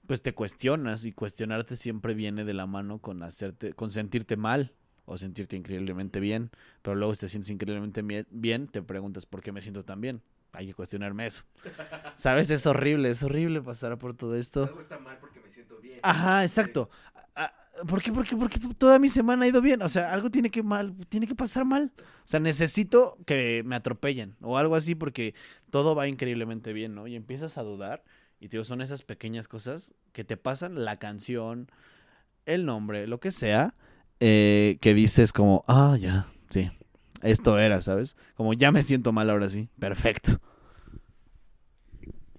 pues te cuestionas y cuestionarte siempre viene de la mano con hacerte, con sentirte mal o sentirte increíblemente bien, pero luego si te sientes increíblemente bien, te preguntas por qué me siento tan bien. Hay que cuestionarme eso. ¿Sabes? Es horrible, es horrible pasar por todo esto. Algo está mal porque me siento bien. Ajá, exacto. Ah, ¿Por qué? Porque, porque toda mi semana ha ido bien. O sea, algo tiene que mal, tiene que pasar mal. O sea, necesito que me atropellen o algo así porque todo va increíblemente bien, ¿no? Y empiezas a dudar y te digo, son esas pequeñas cosas que te pasan, la canción, el nombre, lo que sea, eh, que dices como, ah, ya, sí, esto era, ¿sabes? Como ya me siento mal ahora sí, perfecto.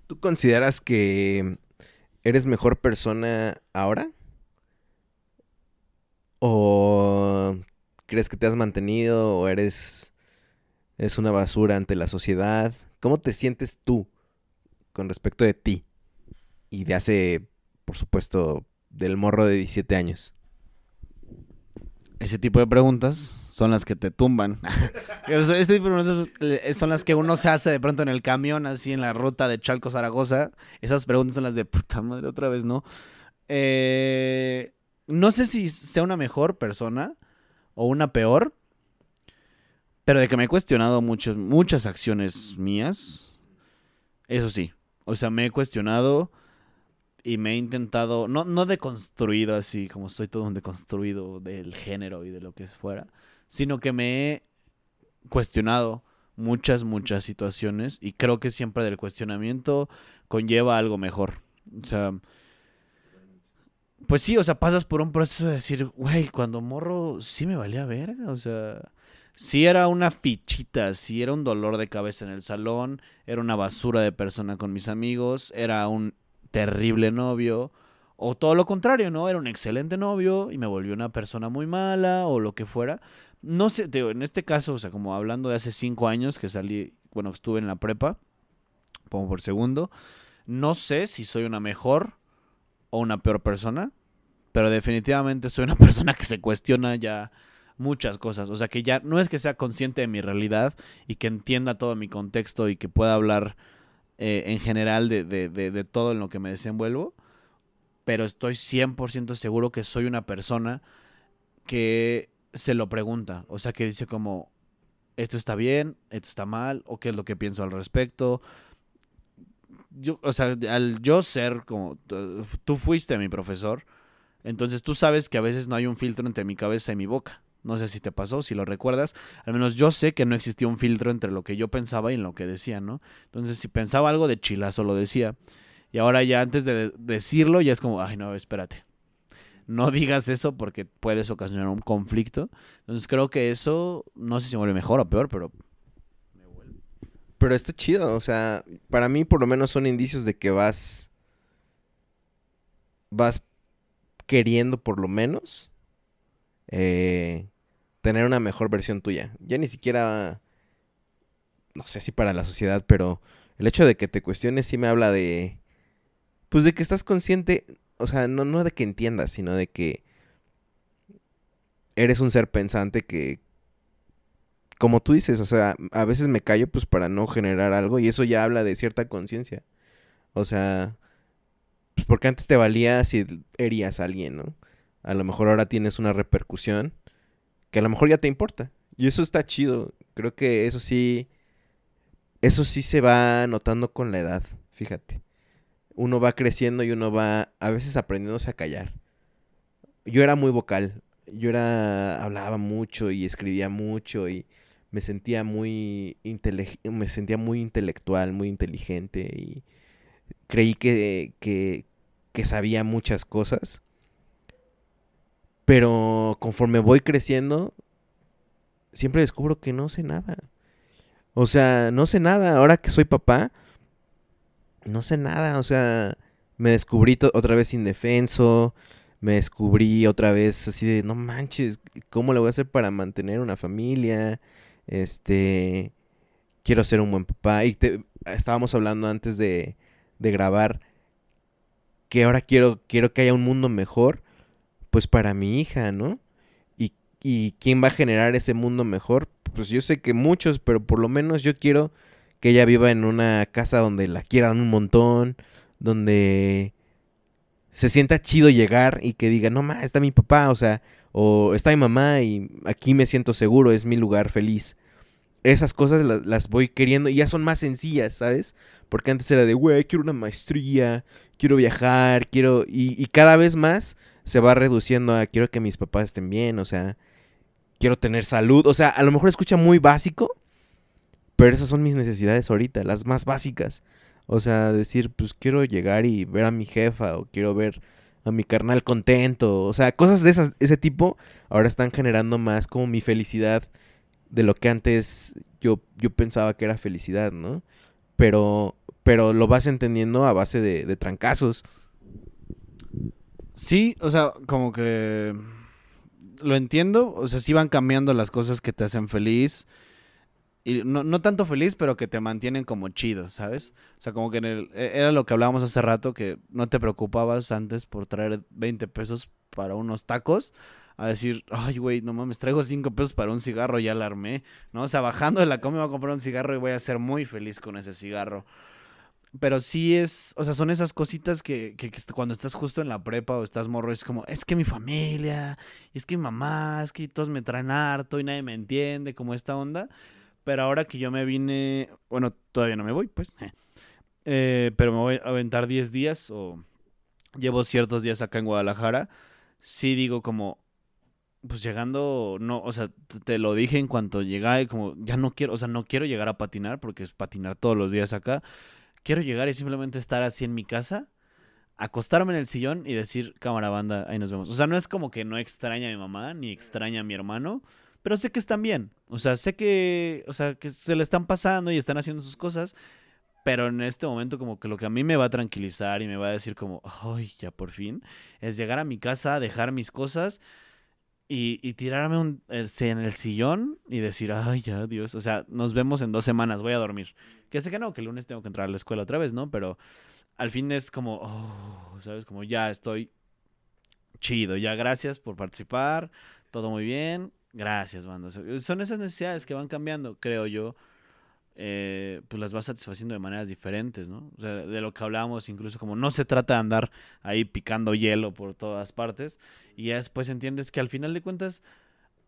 ¿Tú consideras que eres mejor persona ahora? ¿O crees que te has mantenido o eres, eres una basura ante la sociedad? ¿Cómo te sientes tú con respecto de ti? y de hace, por supuesto, del morro de 17 años? Ese tipo de preguntas son las que te tumban. [laughs] este tipo de preguntas eh, son las que uno se hace de pronto en el camión, así en la ruta de Chalco Zaragoza. Esas preguntas son las de puta madre, otra vez, ¿no? Eh, no sé si sea una mejor persona o una peor, pero de que me he cuestionado muchas acciones mías, eso sí. O sea, me he cuestionado y me he intentado, no, no deconstruido así, como soy todo un deconstruido del género y de lo que es fuera, sino que me he cuestionado muchas, muchas situaciones y creo que siempre del cuestionamiento conlleva algo mejor. O sea, pues sí, o sea, pasas por un proceso de decir, güey, cuando morro sí me valía verga, o sea, sí era una fichita, sí era un dolor de cabeza en el salón, era una basura de persona con mis amigos, era un terrible novio. O todo lo contrario, ¿no? Era un excelente novio y me volvió una persona muy mala o lo que fuera. No sé, en este caso, o sea, como hablando de hace cinco años que salí, bueno, estuve en la prepa, como por segundo, no sé si soy una mejor o una peor persona, pero definitivamente soy una [laughs] persona que se cuestiona ya muchas cosas. O sea, que ya no es que sea consciente de mi realidad y que entienda todo mi contexto y que pueda hablar eh, en general de, de, de, todo en lo que me desenvuelvo, pero estoy 100% seguro que soy una persona que se lo pregunta, o sea, que dice como, esto está bien, esto está mal, o qué es lo que pienso al respecto. Yo, o sea, al yo ser como, tú fuiste mi profesor, entonces tú sabes que a veces no hay un filtro entre mi cabeza y mi boca. No sé si te pasó, si lo recuerdas. Al menos yo sé que no existía un filtro entre lo que yo pensaba y lo que decía, ¿no? Entonces, si pensaba algo de chilazo, lo decía. Y ahora ya antes de decirlo, ya es como, ay, no, espérate. No digas eso porque puedes ocasionar un conflicto. Entonces, creo que eso, no sé si me vuelve mejor o peor, pero me vuelve. Pero está chido, o sea, para mí por lo menos son indicios de que vas. Vas queriendo por lo menos. Eh, tener una mejor versión tuya. Ya ni siquiera, no sé si para la sociedad, pero el hecho de que te cuestiones sí me habla de, pues de que estás consciente, o sea, no, no de que entiendas, sino de que eres un ser pensante que, como tú dices, o sea, a veces me callo pues para no generar algo y eso ya habla de cierta conciencia. O sea, pues porque antes te valía si herías a alguien, ¿no? A lo mejor ahora tienes una repercusión que a lo mejor ya te importa. Y eso está chido. Creo que eso sí, eso sí se va notando con la edad, fíjate. Uno va creciendo y uno va a veces aprendiéndose a callar. Yo era muy vocal. Yo era hablaba mucho y escribía mucho y me sentía muy me sentía muy intelectual, muy inteligente y creí que, que, que sabía muchas cosas pero conforme voy creciendo, siempre descubro que no sé nada. O sea, no sé nada. Ahora que soy papá, no sé nada. O sea, me descubrí otra vez indefenso, me descubrí otra vez así de, no manches, ¿cómo le voy a hacer para mantener una familia? Este, quiero ser un buen papá. Y te, estábamos hablando antes de, de grabar que ahora quiero, quiero que haya un mundo mejor, pues para mi hija, ¿no? Y, y quién va a generar ese mundo mejor, pues yo sé que muchos, pero por lo menos yo quiero que ella viva en una casa donde la quieran un montón, donde se sienta chido llegar y que diga, no ma, está mi papá, o sea, o está mi mamá y aquí me siento seguro, es mi lugar feliz. Esas cosas las, voy queriendo y ya son más sencillas, ¿sabes? Porque antes era de, güey, quiero una maestría, quiero viajar, quiero... Y, y cada vez más se va reduciendo a, quiero que mis papás estén bien, o sea, quiero tener salud. O sea, a lo mejor escucha muy básico, pero esas son mis necesidades ahorita, las más básicas. O sea, decir, pues quiero llegar y ver a mi jefa o quiero ver a mi carnal contento. O sea, cosas de esas, ese tipo ahora están generando más como mi felicidad de lo que antes yo, yo pensaba que era felicidad, ¿no? Pero, pero lo vas entendiendo a base de, de trancazos. Sí, o sea, como que lo entiendo. O sea, sí van cambiando las cosas que te hacen feliz y no, no, tanto feliz, pero que te mantienen como chido, ¿sabes? O sea, como que en el, e, era lo que hablábamos hace rato, que no te preocupabas antes por traer 20 pesos para unos tacos, a decir, ay, güey, no mames, traigo 5 pesos para un cigarro, ya la armé, ¿no? O sea, bajando de la coma voy a comprar un cigarro y voy a ser muy feliz con ese cigarro. Pero sí es, o sea, son esas cositas que, que, que, cuando estás justo en la prepa o estás morro, es como, es que mi familia, es que mi mamá, es que todos me traen harto y nadie me entiende, como esta onda. Pero ahora que yo me vine, bueno, todavía no me voy, pues. Eh, pero me voy a aventar 10 días o llevo ciertos días acá en Guadalajara. Sí digo como, pues llegando, no, o sea, te lo dije en cuanto llegué, como ya no quiero, o sea, no quiero llegar a patinar porque es patinar todos los días acá. Quiero llegar y simplemente estar así en mi casa, acostarme en el sillón y decir, cámara banda, ahí nos vemos. O sea, no es como que no extraña a mi mamá ni extraña a mi hermano, pero sé que están bien. O sea, sé que, o sea, que se le están pasando y están haciendo sus cosas, pero en este momento como que lo que a mí me va a tranquilizar y me va a decir como, ay, ya por fin, es llegar a mi casa, dejar mis cosas y, tirarme en el sillón y decir, ay, ya, Dios, o sea, nos vemos en dos semanas, voy a dormir. Que sé que no, que el lunes tengo que entrar a la escuela otra vez, ¿no? Pero al fin es como, oh, ¿sabes? Como ya estoy chido, ya gracias por participar, todo muy bien, Gracias, banda. Son esas necesidades que van cambiando, creo yo. Eh, pues las vas satisfaciendo de maneras diferentes, ¿no? O sea, de lo que hablábamos, incluso como no se trata de andar ahí picando hielo por todas partes. Y ya después entiendes que al final de cuentas,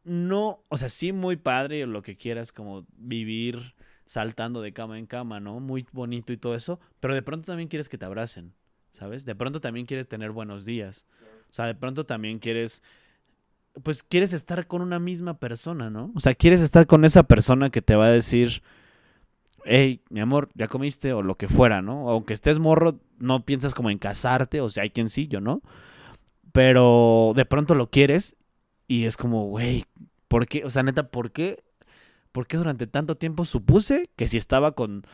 no, o sea, sí muy padre lo que quieras, como vivir saltando de cama en cama, ¿no? Muy bonito y todo eso, pero de pronto también quieres que te abracen, ¿sabes? De pronto también quieres tener buenos días. O sea, de pronto también quieres pues quieres estar con una misma persona, ¿no? O sea, quieres estar con esa persona que te va a decir, hey, mi amor, ya comiste o lo que fuera, ¿no? Aunque estés morro, no piensas como en casarte, o sea, hay quien sí, yo no. Pero de pronto lo quieres y es como, güey, ¿por qué? O sea, neta, ¿por qué? ¿Por qué durante tanto tiempo supuse que si estaba con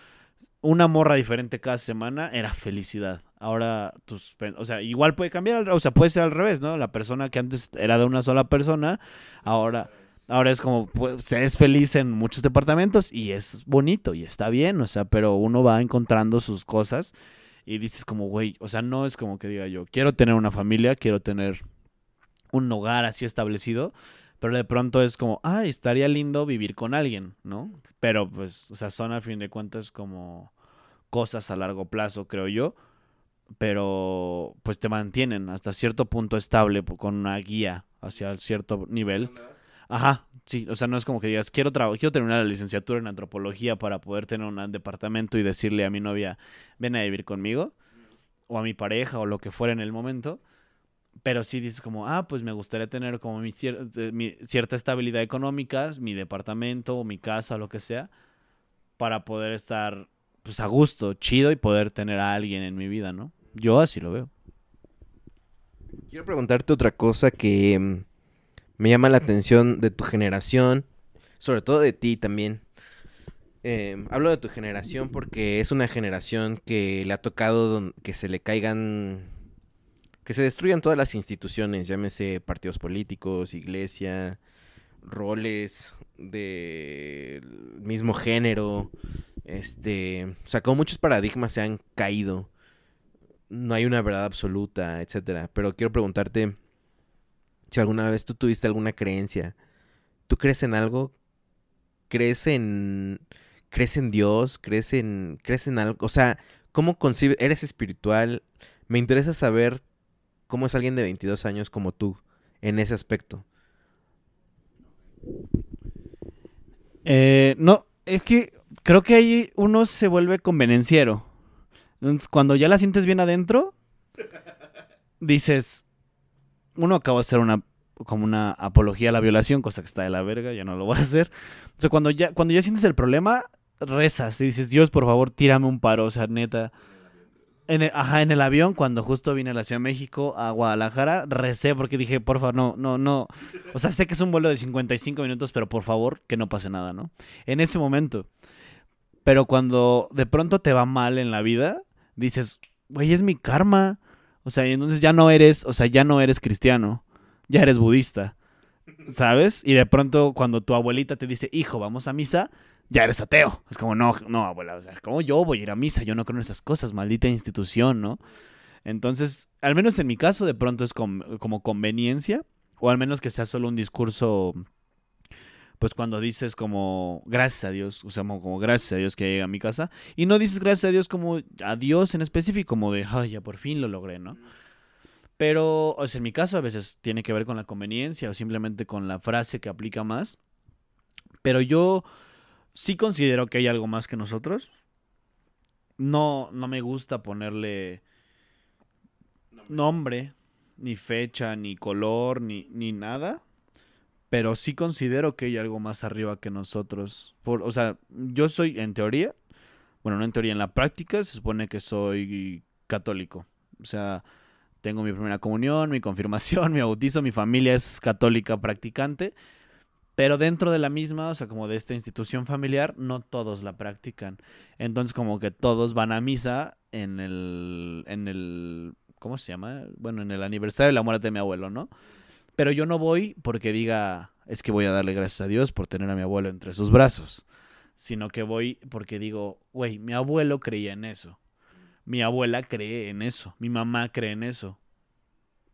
una morra diferente cada semana era felicidad? Ahora tus, o sea, igual puede cambiar, o sea, puede ser al revés, ¿no? La persona que antes era de una sola persona, ahora ahora es como pues, es feliz en muchos departamentos y es bonito y está bien, o sea, pero uno va encontrando sus cosas y dices como, güey, o sea, no es como que diga yo, quiero tener una familia, quiero tener un hogar así establecido, pero de pronto es como, ay, estaría lindo vivir con alguien, ¿no? Pero pues, o sea, son al fin de cuentas como cosas a largo plazo, creo yo pero pues te mantienen hasta cierto punto estable con una guía hacia cierto nivel. Ajá, sí, o sea, no es como que digas, quiero, quiero terminar la licenciatura en antropología para poder tener un departamento y decirle a mi novia, ven a vivir conmigo, o a mi pareja, o lo que fuera en el momento. Pero sí dices como, ah, pues me gustaría tener como mi, eh, cierta estabilidad económica, mi departamento, o mi casa, lo que sea, para poder estar pues a gusto, chido y poder tener a alguien en mi vida, ¿no? Yo así lo veo. Quiero preguntarte otra cosa que mm, me llama la atención de tu generación, sobre todo de ti también. eh, hablo de tu generación porque es una generación que le ha tocado que se le caigan, que se destruyan todas las instituciones, llámese partidos políticos, iglesia, roles del mismo género, este, o sea, como muchos paradigmas se han caído, no hay una verdad absoluta, etcétera. Pero quiero preguntarte si alguna vez tú tuviste alguna creencia, ¿tú crees en algo? ¿Crees en crees en Dios, crees en, crees en algo, o sea, ¿cómo concibes, eres espiritual? Me interesa saber cómo es alguien de 22 años como tú en ese aspecto. Eh, no, es que creo que ahí uno se vuelve convenenciero. Cuando ya la sientes bien adentro, dices, uno acaba de hacer una como una apología a la violación, cosa que está de la verga, ya no lo voy a hacer. O sea, cuando ya, cuando ya sientes el problema, rezas y dices, Dios, por favor, tírame un paro, o sea, neta. Ajá, en el avión, cuando justo vine a la Ciudad de México, a Guadalajara, recé porque dije, por favor, no, no, no. O sea, sé que es un vuelo de 55 minutos, pero por favor, que no pase nada, ¿no? En ese momento. Pero cuando de pronto te va mal en la vida, dices, güey, es mi karma. O sea, entonces ya no eres, o sea, ya no eres cristiano, ya eres budista. ¿Sabes? Y de pronto cuando tu abuelita te dice, hijo, vamos a misa, ya eres ateo. Es como, no, no, abuela, o sea, ¿cómo yo voy a ir a misa? Yo no creo en esas cosas, maldita institución, ¿no? Entonces, al menos en mi caso, de pronto es como conveniencia, o al menos que sea solo un discurso, pues cuando dices como, gracias a Dios, o sea, como, gracias a Dios que llega a mi casa, y no dices gracias a Dios como a Dios en específico, como de, ay, ya por fin lo logré, ¿no? Pero, o sea, en mi caso a veces tiene que ver con la conveniencia o simplemente con la frase que aplica más. Pero yo sí considero que hay algo más que nosotros. No, no me gusta ponerle nombre, ni fecha, ni color, ni, ni nada. Pero sí considero que hay algo más arriba que nosotros. Por, o sea, yo soy, en teoría, bueno, no en teoría, en la práctica se supone que soy católico. O sea, tengo mi primera comunión, mi confirmación, [laughs] mi bautizo, mi familia es católica practicante. Pero dentro de la misma, o sea, como de esta institución familiar, no todos la practican. Entonces, como que todos van a misa en el, en el, ¿cómo se llama? Bueno, en el aniversario de la muerte de mi abuelo, ¿no? Pero yo no voy porque diga, es que voy a darle gracias a Dios por tener a mi abuelo entre sus brazos. Sino que voy porque digo, güey, mi abuelo creía en eso. Mi abuela cree en eso. Mi mamá cree en eso.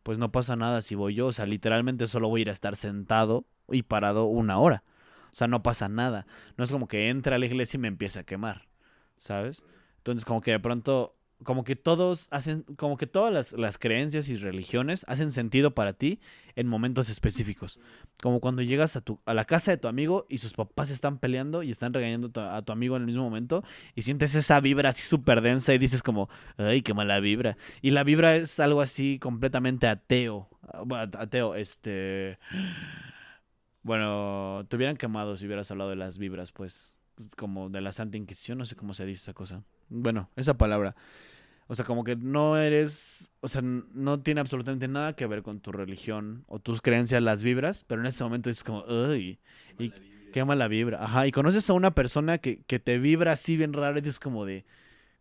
Pues no pasa nada si voy yo. O sea, literalmente solo voy a ir a estar sentado y parado una hora. O sea, no pasa nada. No es como que entre a la iglesia y me empiece a quemar, ¿sabes? Entonces, como que de pronto, como que todos hacen, como que todas las, las, creencias y religiones hacen sentido para ti en momentos específicos. Como cuando llegas a, tu, a la casa de tu amigo y sus papás están peleando y están regañando a tu amigo en el mismo momento y sientes esa vibra así súper densa y dices como, ay, qué mala vibra. Y la vibra es algo así completamente ateo. Ateo, este bueno, te hubieran quemado si hubieras hablado de las vibras, pues, como de la Santa Inquisición, no sé cómo se dice esa cosa. Bueno, esa palabra. O sea, como que no eres, o sea, no tiene absolutamente nada que ver con tu religión o tus creencias, las vibras, pero en ese momento es como, uy, y qué mala vibra. Ajá, y conoces a una persona que, que te vibra así bien raro y dices como de,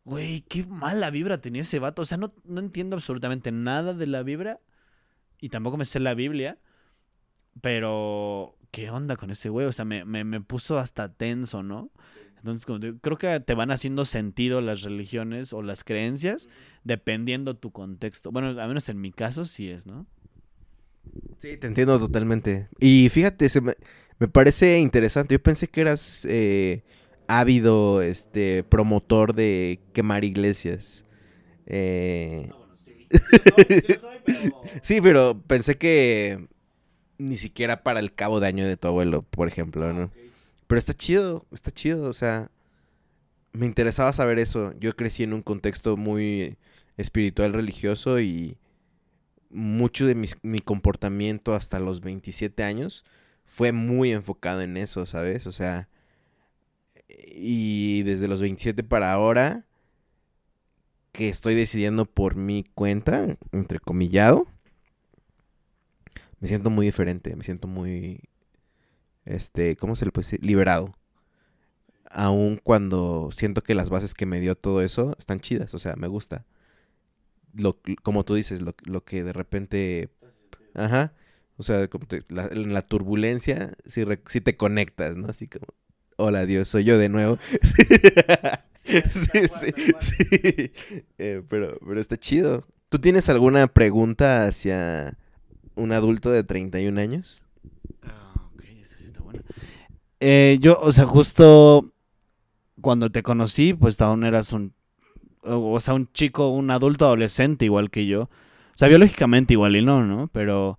güey, qué mala vibra tenía ese vato. O sea, no, no entiendo absolutamente nada de la vibra y tampoco me sé la Biblia, pero, ¿qué onda con ese güey? O sea, me, me, puso hasta tenso, ¿no? Entonces, creo que te van haciendo sentido las religiones o las creencias dependiendo tu contexto. Bueno, al menos en mi caso sí es, ¿no? Sí, te entiendo totalmente. Y fíjate, me, me, parece interesante. Yo pensé que eras eh, ávido, este, promotor de quemar iglesias. Eh... Ah, bueno, sí. [laughs] [laughs] sí, pero pensé que ni siquiera para el cabo de año de tu abuelo, por ejemplo, ah, ¿no? Pero está chido, está chido, o sea, me interesaba saber eso. Yo crecí en un contexto muy espiritual religioso y mucho de mi, comportamiento hasta los 27 años fue muy enfocado en eso, ¿sabes? O sea, y desde los 27 para ahora, que estoy decidiendo por mi cuenta, entrecomillado, me siento muy diferente, me siento muy, este, ¿cómo se le puede decir? Liberado. aun cuando siento que las bases que me dio todo eso están chidas, o sea, me gusta. Lo, como tú dices, lo, lo que de repente... Ajá. O sea, como te- la- en la turbulencia, si, te conectas, ¿no? Así como, hola Dios, soy yo de nuevo. [laughs] Sí, sí, sí. Eh, pero, pero está chido. ¿Tú tienes alguna pregunta hacia un adulto de 31 años? Ah, ok, esa sí está buena. Eh, yo, o sea, justo cuando te conocí, pues aún eras un, o sea, un chico, un adulto adolescente igual que yo. O sea, biológicamente igual y no, ¿no? Pero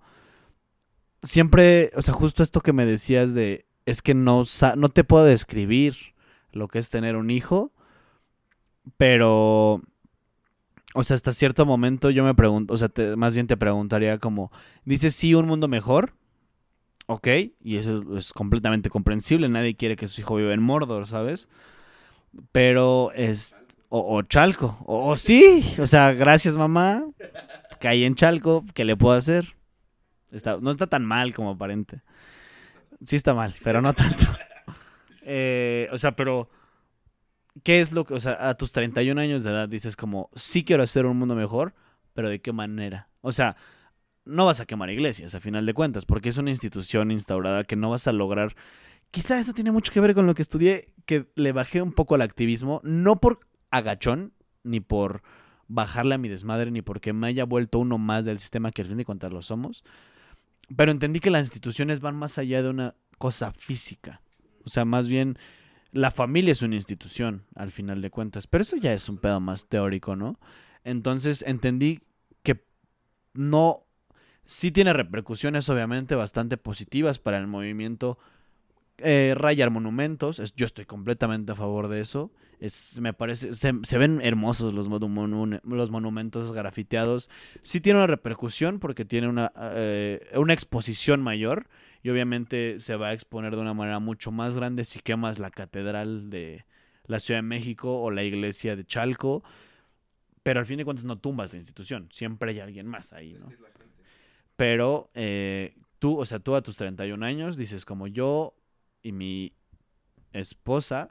siempre, o sea, justo esto que me decías de, es que no, no te puedo describir lo que es tener un hijo, pero, o sea, hasta cierto momento yo me pregunto, o sea, más bien te preguntaría como, dices sí, un mundo mejor, ok, y eso es, completamente comprensible, nadie quiere que su hijo viva en Mordor, ¿sabes? Pero es, o, Chalco, o, o sí, o sea, gracias mamá, caí en Chalco, ¿qué le puedo hacer? Está, no está tan mal como aparente. Sí está mal, pero no tanto. [laughs] Eh, o sea, pero ¿qué es lo que, o sea, a tus 31 años de edad dices como, sí quiero hacer un mundo mejor, pero ¿de qué manera? O sea, no vas a quemar iglesias, a final de cuentas, porque es una institución instaurada que no vas a lograr. Quizá eso tiene mucho que ver con lo que estudié, que le bajé un poco al activismo, no por agachón, ni por bajarle a mi desmadre, ni porque me haya vuelto uno más del sistema que al fin de cuentas lo somos, pero entendí que las instituciones van más allá de una cosa física. O sea, más bien la familia es una institución, al final de cuentas. Pero eso ya es un pedo más teórico, ¿no? Entonces entendí que no. Sí tiene repercusiones, obviamente, bastante positivas para el movimiento. eh, rayar monumentos, es- yo estoy completamente a favor de eso. Es, me parece, se, se ven hermosos los, monu- los monumentos grafiteados. Sí tiene una repercusión porque tiene una, eh, una exposición mayor y obviamente se va a exponer de una manera mucho más grande si quemas la catedral de la Ciudad de México o la iglesia de Chalco, pero al fin de cuentas no tumbas la institución, siempre hay alguien más ahí, ¿no? Pero eh, tú, o sea, tú a tus 31 años dices como yo y mi esposa,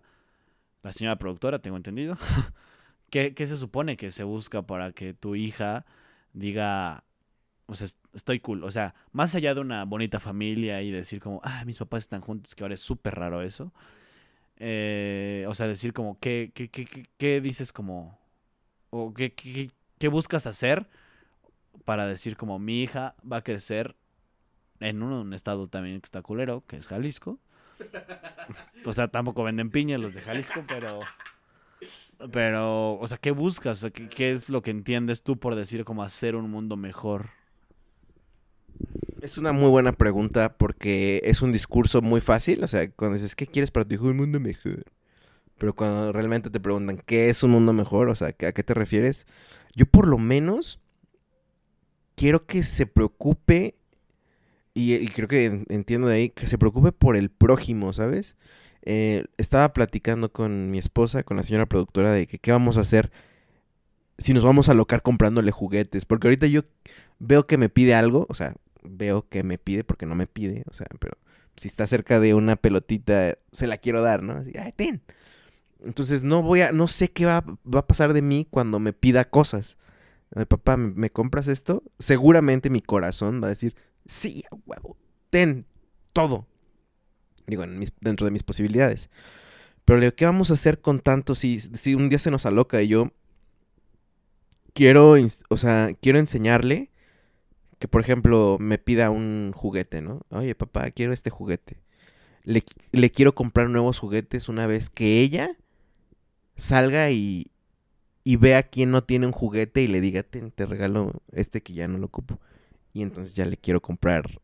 la señora productora, tengo entendido, [laughs] ¿qué, qué se supone que se busca para que tu hija diga, o sea, est- estoy cool. O sea, más allá de una bonita familia y decir como, ah, mis papás están juntos, que ahora es súper raro eso. eh, o sea, decir como, ¿qué, qué, qué, qué- dices como, o qué buscas hacer para decir como, mi hija va a crecer en un, un estado también que está culero, que es Jalisco. [laughs] O sea, tampoco venden piña los de Jalisco, pero... Pero, o sea, ¿qué buscas? O sea, ¿qué, qué es lo que entiendes tú por decir como hacer un mundo mejor? Es una muy buena pregunta porque es un discurso muy fácil. O sea, cuando dices, ¿qué quieres para tu hijo? Un mundo mejor. Pero cuando realmente te preguntan, ¿qué es un mundo mejor? O sea, ¿a qué te refieres? Yo por lo menos quiero que se preocupe, y, creo que en- entiendo de ahí, que se preocupe por el prójimo, ¿sabes? Eh, estaba platicando con mi esposa, con la señora productora, de que qué vamos a hacer si nos vamos a alocar comprándole juguetes. Porque ahorita yo veo que me pide algo, o sea, veo que me pide porque no me pide, o sea, pero si está cerca de una pelotita, se la quiero dar, ¿no? Así, "Ay, ten. Entonces no voy a, no sé qué va, va a pasar de mí cuando me pida cosas. Papá, ¿me, compras esto? Seguramente mi corazón va a decir, sí, a huevo, ten, todo. Digo, en dentro de mis posibilidades. Pero le digo, ¿qué vamos a hacer con tanto si, si un día se nos aloca y yo quiero, o sea, quiero enseñarle que, por ejemplo, me pida un juguete, ¿no? Oye, papá, quiero este juguete. Le quiero comprar nuevos juguetes una vez que ella salga y, y vea quién no tiene un juguete y le diga, "Ten, te regalo este que ya no lo ocupo. Y entonces ya le quiero comprar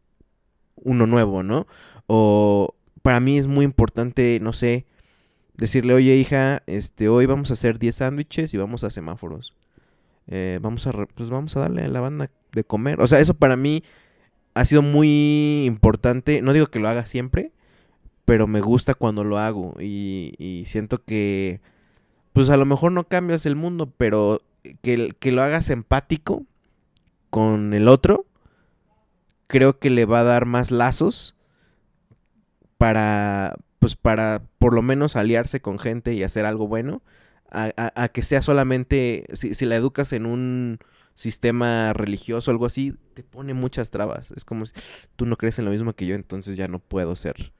uno nuevo, ¿no? O para mí es muy importante, no sé, decirle, oye hija, este, hoy vamos a hacer 10 sándwiches y vamos a semáforos. Eh, vamos a, pues vamos a darle a la banda de comer. O sea, eso para mí ha sido muy importante. No digo que lo haga siempre, pero me gusta cuando lo hago. Y siento que, pues a lo mejor no cambias el mundo, pero que, que lo hagas empático con el otro, creo que le va a dar más lazos para, pues para por lo menos aliarse con gente y hacer algo bueno, a, a- que sea solamente, si, si la educas en un sistema religioso o algo así, te pone muchas trabas. Es como si tú no crees en lo mismo que yo, entonces ya no puedo ser,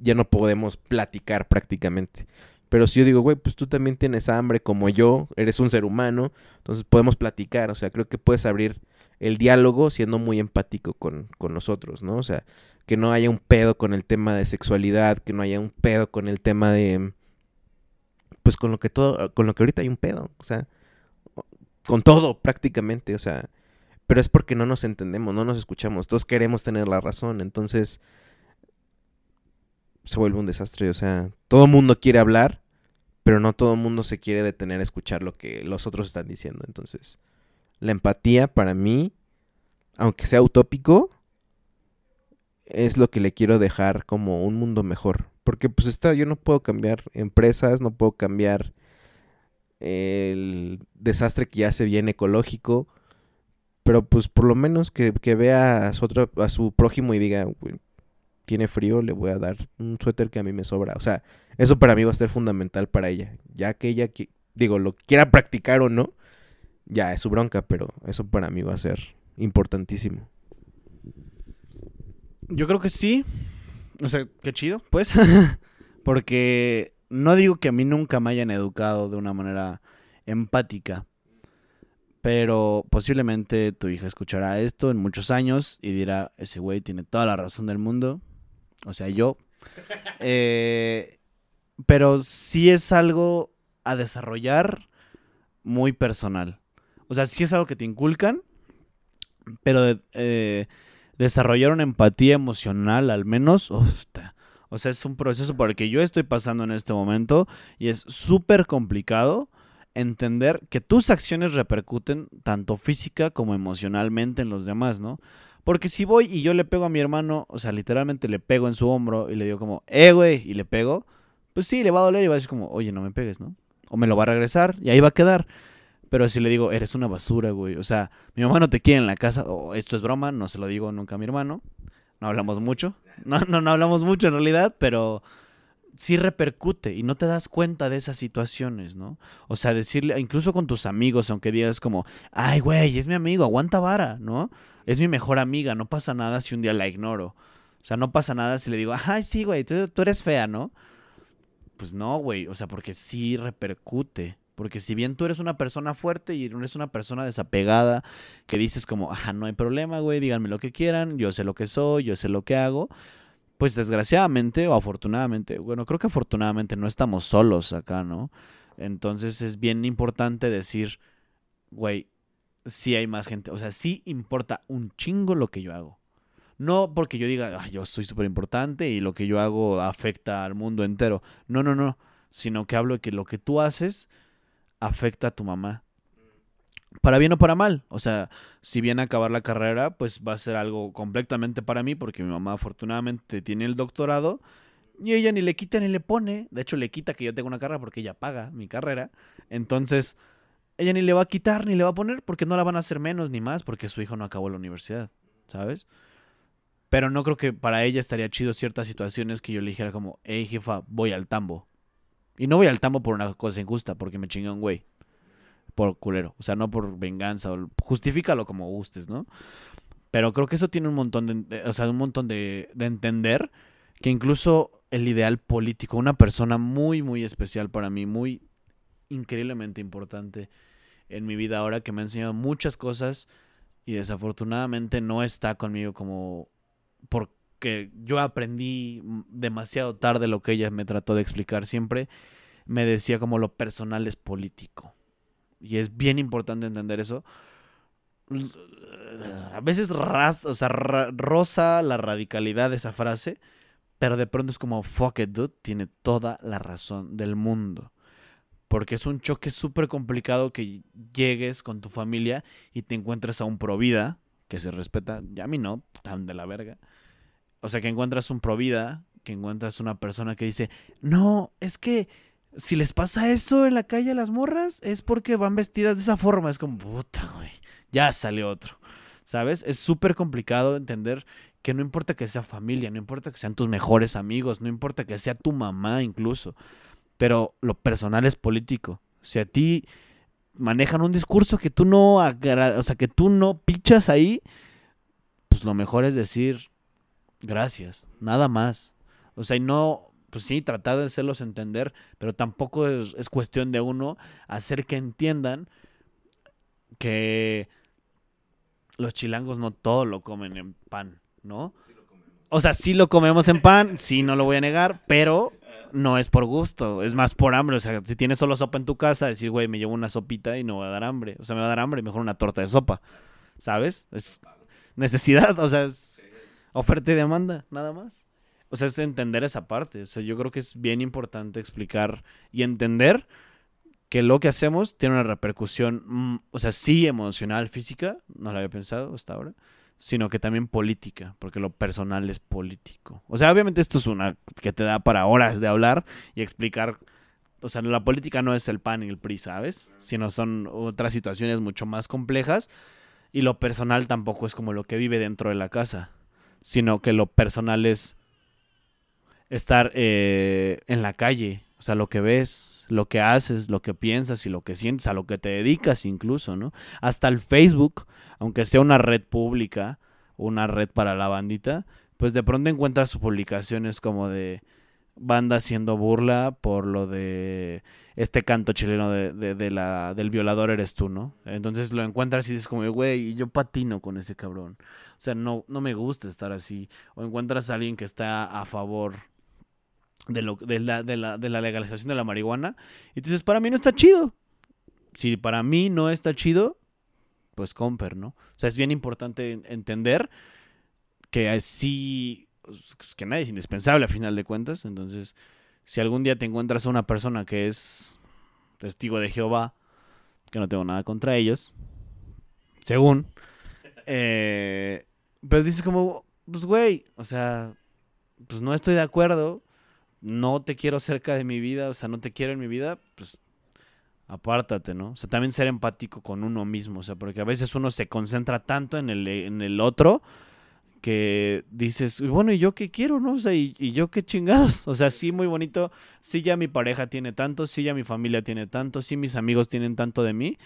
ya no podemos platicar prácticamente. Pero si yo digo, güey, pues tú también tienes hambre como yo, eres un ser humano, entonces podemos platicar. O sea, creo que puedes abrir el diálogo siendo muy empático con, con nosotros, ¿no? O sea, que no haya un pedo con el tema de sexualidad, que no haya un pedo con el tema de pues con lo que todo con lo que ahorita hay un pedo, o sea, con todo prácticamente, o sea, pero es porque no nos entendemos, no nos escuchamos, todos queremos tener la razón, entonces se vuelve un desastre, o sea, todo el mundo quiere hablar, pero no todo el mundo se quiere detener a escuchar lo que los otros están diciendo, entonces la empatía para mí, aunque sea utópico, es lo que le quiero dejar como un mundo mejor. Porque pues está, yo no puedo cambiar empresas, no puedo cambiar el desastre que ya se viene ecológico. Pero pues por lo menos que, vea a su, a su prójimo y diga, "Güey, tiene frío, le voy a dar un suéter que a mí me sobra. O sea, eso para mí va a ser fundamental para ella. Ya que ella, digo, lo quiera practicar o no, ya es su bronca, pero eso para mí va a ser importantísimo. Yo creo que sí. O sea, qué chido, pues. [laughs] Porque no digo que a mí nunca me hayan educado de una manera empática. Pero posiblemente tu hija escuchará esto en muchos años y dirá, ese güey tiene toda la razón del mundo. O sea, yo. Eh, pero sí es algo a desarrollar muy personal. O sea, sí es algo que te inculcan, pero de- eh, desarrollar una empatía emocional al menos, o sea, es un proceso por el que yo estoy pasando en este momento y es súper complicado entender que tus acciones repercuten tanto física como emocionalmente en los demás, ¿no? Porque si voy y yo le pego a mi hermano, o sea, literalmente le pego en su hombro y le digo como, eh, güey, y le pego, pues sí, le va a doler y va a decir como, oye, no me pegues, ¿no? O me lo va a regresar y ahí va a quedar. Pero si le digo, eres una basura, güey. O sea, mi mamá no te quiere en la casa. O esto es broma, no se lo digo nunca a mi hermano. No hablamos mucho. No, no, no hablamos mucho en realidad, pero sí repercute y no te das cuenta de esas situaciones, ¿no? O sea, decirle, incluso con tus amigos, aunque digas como, ay, güey, es mi amigo, aguanta vara, ¿no? Es mi mejor amiga, no pasa nada si un día la ignoro. O sea, no pasa nada si le digo, ay, sí, güey, tú, eres fea, ¿no? Pues no, güey, o sea, porque sí repercute. Porque si bien tú eres una persona fuerte y eres una persona desapegada, que dices como, ajá, no hay problema, güey, díganme lo que quieran, yo sé lo que soy, yo sé lo que hago, pues desgraciadamente o afortunadamente, bueno, creo que afortunadamente no estamos solos acá, ¿no? Entonces es bien importante decir, güey, sí hay más gente, o sea, sí importa un chingo lo que yo hago. No porque yo diga, "Ah, yo soy súper importante y lo que yo hago afecta al mundo entero. No, no, no. Sino que hablo de que lo que tú haces afecta a tu mamá. Para bien o para mal. O sea, si viene a acabar la carrera, pues va a ser algo completamente para mí, porque mi mamá afortunadamente tiene el doctorado y ella ni le quita ni le pone. De hecho, le quita que yo tenga una carrera porque ella paga mi carrera. Entonces, ella ni le va a quitar ni le va a poner porque no la van a hacer menos ni más porque su hijo no acabó la universidad, ¿sabes? Pero no creo que para ella estaría chido ciertas situaciones que yo le dijera como, hey jefa, voy al tambo. Y no voy al tambo por una cosa injusta, porque me chingué un güey. Por culero. O sea, no por venganza. Justifícalo como gustes, ¿no? Pero creo que eso tiene un montón de, o sea, un montón de, de entender que incluso el ideal político, una persona muy, muy especial para mí, muy increíblemente importante en mi vida ahora, que me ha enseñado muchas cosas y desafortunadamente no está conmigo como porque yo aprendí demasiado tarde lo que ella me trató de explicar siempre, me decía como lo personal es político. Y es bien importante entender eso. A veces rosa la radicalidad de esa frase, pero de pronto es como, fuck it, dude, tiene toda la razón del mundo. Porque es un choque súper complicado que llegues con tu familia y te encuentres a un provida que se respeta, ya a mí no, tan de la verga. O sea, que encuentras un provida, que encuentras una persona que dice, no, es que si les pasa eso en la calle a las morras, es porque van vestidas de esa forma. Es como, puta, güey, ya salió otro. ¿Sabes? Es súper complicado entender que no importa que sea familia, no importa que sean tus mejores amigos, no importa que sea tu mamá incluso, pero lo personal es político. Si a ti manejan un discurso que tú no, o sea, que tú no pichas ahí, pues lo mejor es decir gracias, nada más. O sea, y no, pues sí, tratar de hacerlos entender, pero tampoco es, es cuestión de uno hacer que entiendan que los chilangos no todo lo comen en pan, ¿no? O sea, sí lo comemos en pan, sí, no lo voy a negar, pero no es por gusto, es más por hambre. O sea, si tienes solo sopa en tu casa, decir, güey, me llevo una sopita y no va a dar hambre. O sea, me va a dar hambre, mejor una torta de sopa. ¿Sabes? Es necesidad, o sea, es oferta y demanda, nada más. O sea, es entender esa parte. O sea, yo creo que es bien importante explicar y entender que lo que hacemos tiene una repercusión, mm, o sea, sí emocional, física, no lo había pensado hasta ahora, sino que también política, porque lo personal es político. O sea, obviamente esto es una que te da para horas de hablar y explicar, o sea, la política no es el PAN y el PRI, ¿sabes? Sino son otras situaciones mucho más complejas y lo personal tampoco es como lo que vive dentro de la casa, sino que lo personal es estar eh, en la calle, o sea, lo que ves, lo que haces, lo que piensas y lo que sientes, a lo que te dedicas incluso, ¿no? Hasta el Facebook, aunque sea una red pública, una red para la bandita, pues de pronto encuentras publicaciones como de banda haciendo burla por lo de este canto chileno de, de, la, del violador eres tú, ¿no? Entonces lo encuentras y dices como, güey, yo patino con ese cabrón. O sea, no, no me gusta estar así. O encuentras a alguien que está a favor de, lo, de, la, de, la, de la legalización de la marihuana. Y tú dices, para mí no está chido. Si para mí no está chido, pues comper, ¿no? O sea, es bien importante entender que así, pues, que nadie es indispensable a final de cuentas. Entonces, si algún día te encuentras a una persona que es testigo de Jehová, que no tengo nada contra ellos, según, eh, pues dices como, pues güey, o sea, pues no estoy de acuerdo, no te quiero cerca de mi vida, o sea, no te quiero en mi vida, pues apártate, ¿no? O sea, también ser empático con uno mismo, o sea, porque a veces uno se concentra tanto en el, en el otro que dices, bueno, ¿y yo qué quiero, no? O sea, ¿y, yo qué chingados? O sea, sí, muy bonito, sí ya mi pareja tiene tanto, sí ya mi familia tiene tanto, sí mis amigos tienen tanto de mí,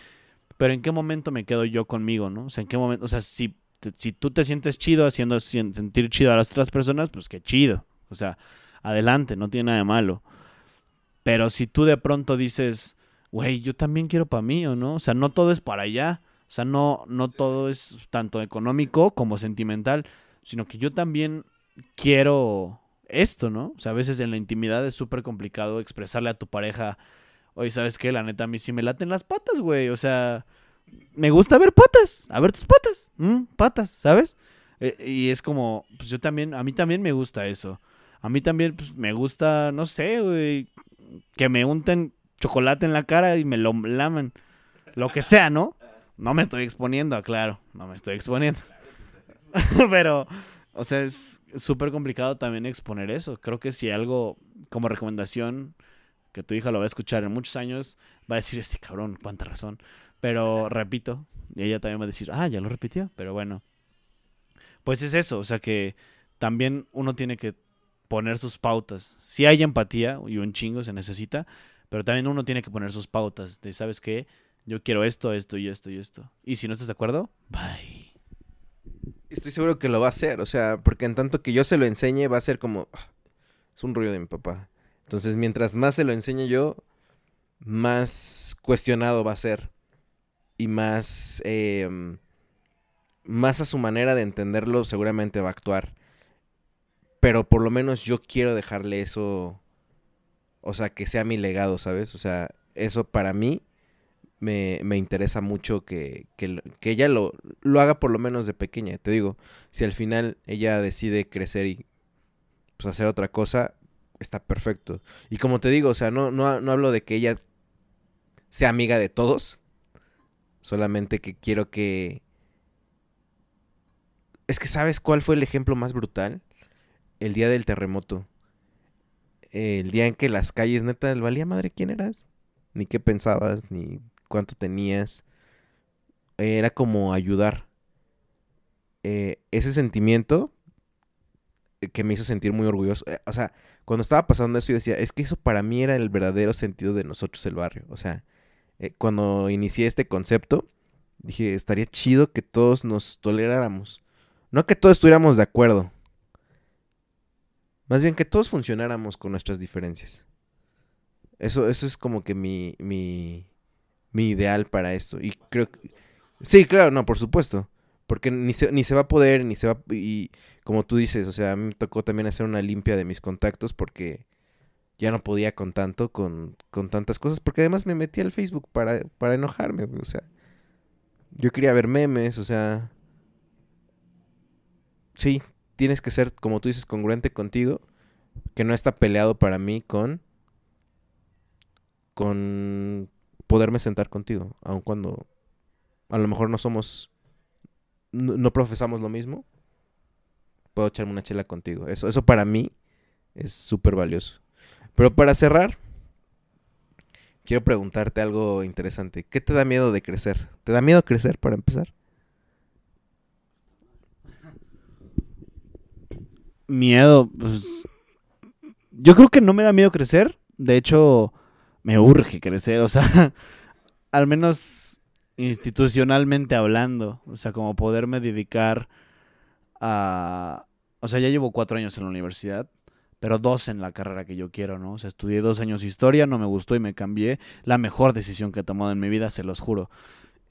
pero ¿en qué momento me quedo yo conmigo, no? O sea, ¿en qué momento? O sea, si, si tú te sientes chido haciendo sentir chido a las otras personas, pues qué chido. O sea, adelante, no tiene nada de malo. Pero si tú de pronto dices, güey, yo también quiero para mí, ¿o no? O sea, no todo es para allá. O sea, no, no todo es tanto económico como sentimental, sino que yo también quiero esto, ¿no? O sea, a veces en la intimidad es súper complicado expresarle a tu pareja, oye, ¿sabes qué? La neta, a mí sí me laten las patas, güey. O sea, me gusta ver patas, a ver tus patas, patas, ¿sabes? Eh, y es como, pues yo también, a mí también me gusta eso. A mí también pues, me gusta, no sé, güey, que me unten chocolate en la cara y me lo lamen. Lo que sea, ¿no? No me estoy exponiendo, claro, no me estoy exponiendo. [laughs] Pero, o sea, es súper complicado también exponer eso. Creo que si algo como recomendación que tu hija lo va a escuchar en muchos años, va a decir, este cabrón, cuánta razón. Pero repito, y ella también va a decir, ah, ya lo repitió, pero bueno. Pues es eso, o sea que también uno tiene que poner sus pautas. Si hay empatía y un chingo se necesita, pero también uno tiene que poner sus pautas de, ¿sabes qué? Yo quiero esto, esto y esto y esto. Y si no estás de acuerdo, bye. Estoy seguro que lo va a hacer, o sea, porque en tanto que yo se lo enseñe va a ser como... Ah, es un rollo de mi papá. Entonces, mientras más se lo enseñe yo, más cuestionado va a ser. Y más... Em, más a su manera de entenderlo seguramente va a actuar. Pero por lo menos yo quiero dejarle eso. O sea, que sea mi legado, ¿sabes? O sea, eso para mí me, interesa mucho que, que, ella lo, lo, haga por lo menos de pequeña. Te digo, si al final ella decide crecer y pues, hacer otra cosa, está perfecto. Y como te digo, o sea, no, no, no hablo de que ella sea amiga de todos. Solamente que quiero que... Es que sabes cuál fue el ejemplo más brutal el día del terremoto. El día en que las calles, neta, valía madre quién eras. Ni qué pensabas, ni cuánto tenías. Era como ayudar. Eh, ese sentimiento que me hizo sentir muy orgulloso. Eh, O sea, cuando estaba pasando eso, yo decía, es que eso para mí era el verdadero sentido de nosotros, el barrio. O sea, eh, cuando inicié este concepto, dije, estaría chido que todos nos toleráramos. No que todos estuviéramos de acuerdo. Más bien que todos funcionáramos con nuestras diferencias. Eso, eso es como que mi, mi, mi ideal para esto. Y creo que... Sí, claro, no, por supuesto. Porque ni se, ni se va a poder, ni se va... Y como tú dices, o sea, a mí me tocó también hacer una limpia de mis contactos porque ya no podía con tanto, con, con tantas cosas. Porque además me metí al Facebook para, para enojarme, o sea... Yo quería ver memes, o sea... Sí, tienes que ser, como tú dices, congruente contigo. Que no está peleado para mí con... Con poderme sentar contigo. Aun cuando a lo mejor no somos... No, profesamos lo mismo. Puedo echarme una chela contigo. Eso, eso para mí es súper valioso. Pero para cerrar, quiero preguntarte algo interesante. ¿Qué te da miedo de crecer? ¿Te da miedo crecer para empezar? Miedo. pues, yo creo que no me da miedo crecer. De hecho, me urge crecer. O sea, [laughs] al menos institucionalmente hablando. O sea, como poderme dedicar a... O sea, ya llevo cuatro años en la universidad, pero dos en la carrera que yo quiero, ¿no? O sea, estudié dos años historia, no me gustó y me cambié. La mejor decisión que he tomado en mi vida, se los juro.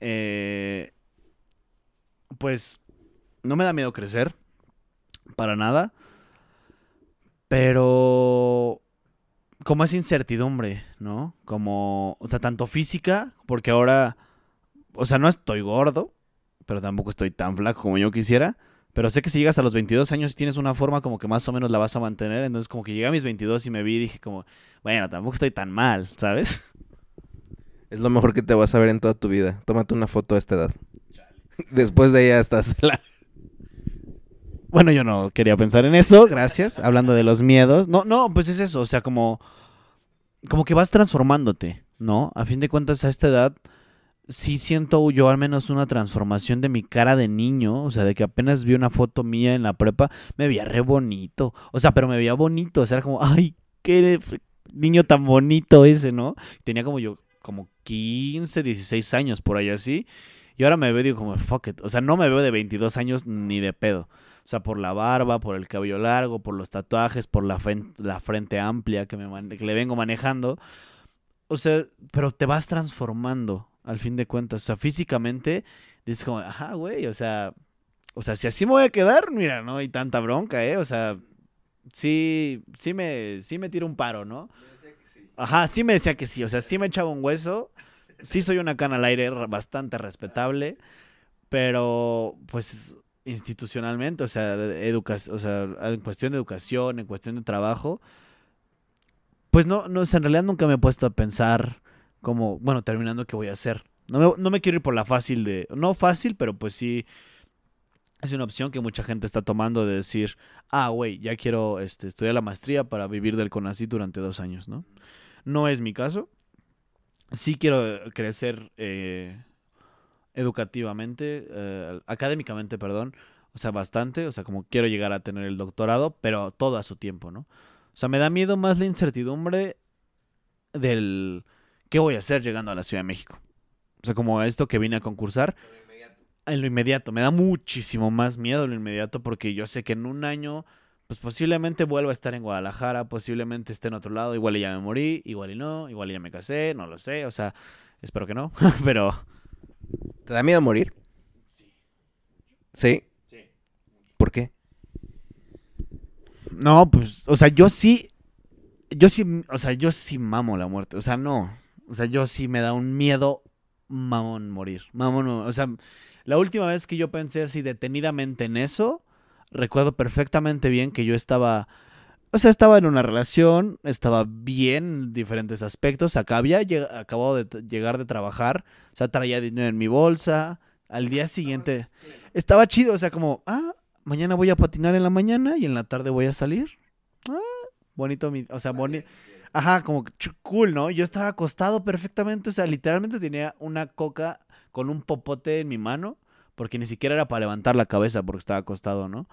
Eh, pues no me da miedo crecer, para nada. Pero como es incertidumbre, ¿no? Como, o sea, tanto física, porque ahora, o sea, no estoy gordo, pero tampoco estoy tan flaco como yo quisiera. Pero sé que si llegas a los 22 años y tienes una forma como que más o menos la vas a mantener. Entonces como que llegué a mis 22 y me vi y dije como, bueno, tampoco estoy tan mal, ¿sabes? Es lo mejor que te vas a ver en toda tu vida. Tómate una foto a esta edad. Después de ella estás... [laughs] la- Bueno, yo no quería pensar en eso, gracias. Hablando de los miedos. No, no, pues es eso, o sea, como, como que vas transformándote, ¿no? A fin de cuentas, a esta edad, sí siento yo al menos una transformación de mi cara de niño. O sea, de que apenas vi una foto mía en la prepa, me veía re bonito. O sea, pero me veía bonito. O sea, era como, ay, qué niño tan bonito ese, ¿no? Tenía como yo, como 15, 16 años por ahí así. Y ahora me veo digo como, fuck it. O sea, no me veo de 22 años ni de pedo. Sea, por la barba, por el cabello largo, por los tatuajes, por la, frente amplia que, me que le vengo manejando. O sea, pero te vas transformando al fin de cuentas. O sea, físicamente dices como, ajá, güey, o sea, o sea, si así me voy a quedar, mira, no hay tanta bronca, ¿eh? O sea, sí, sí me, sí me tira un paro, ¿no? Ajá, sí me decía que sí, o sea, sí me echaba un hueso. Sí soy una cana al aire bastante respetable, pero pues institucionalmente, o sea, educa o sea, en cuestión de educación, en cuestión de trabajo, pues no, no, en realidad nunca me he puesto a pensar como, bueno, terminando qué voy a hacer. No me, no me quiero ir por la fácil de, no fácil, pero pues sí es una opción que mucha gente está tomando de decir, ah, güey, ya quiero este, estudiar la maestría para vivir del CONACYT durante dos años, ¿no? No es mi caso. Sí quiero crecer eh, educativamente, eh, académicamente, perdón, o sea, bastante, o sea, como quiero llegar a tener el doctorado, pero todo a su tiempo, ¿no? O sea, me da miedo más la incertidumbre del qué voy a hacer llegando a la Ciudad de México. O sea, como esto que vine a concursar, en lo inmediato, me da muchísimo más miedo lo inmediato porque yo sé que en un año, pues posiblemente vuelva a estar en Guadalajara, posiblemente esté en otro lado, igual y ya me morí, igual y no, igual y ya me casé, no lo sé, o sea, espero que no, [laughs] pero... ¿Te da miedo morir? Sí. ¿Por qué? No, pues, o sea, yo sí, yo sí, o sea, yo sí mamo la muerte, o sea, no, o sea, yo sí me da un miedo mamón morir, mamón, o sea, la última vez que yo pensé así detenidamente en eso, recuerdo perfectamente bien que yo estaba, o sea, estaba en una relación, estaba bien en diferentes aspectos, acá había acabado de llegar de trabajar, o sea, traía dinero en mi bolsa, al día siguiente estaba chido, o sea, como, ah, mañana voy a patinar en la mañana y en la tarde voy a salir. Ah, bonito, mi, o sea, bonito. Ajá, como cool, ¿no? Yo estaba acostado perfectamente, o sea, literalmente tenía una coca con un popote en mi mano, porque ni siquiera era para levantar la cabeza porque estaba acostado, ¿no?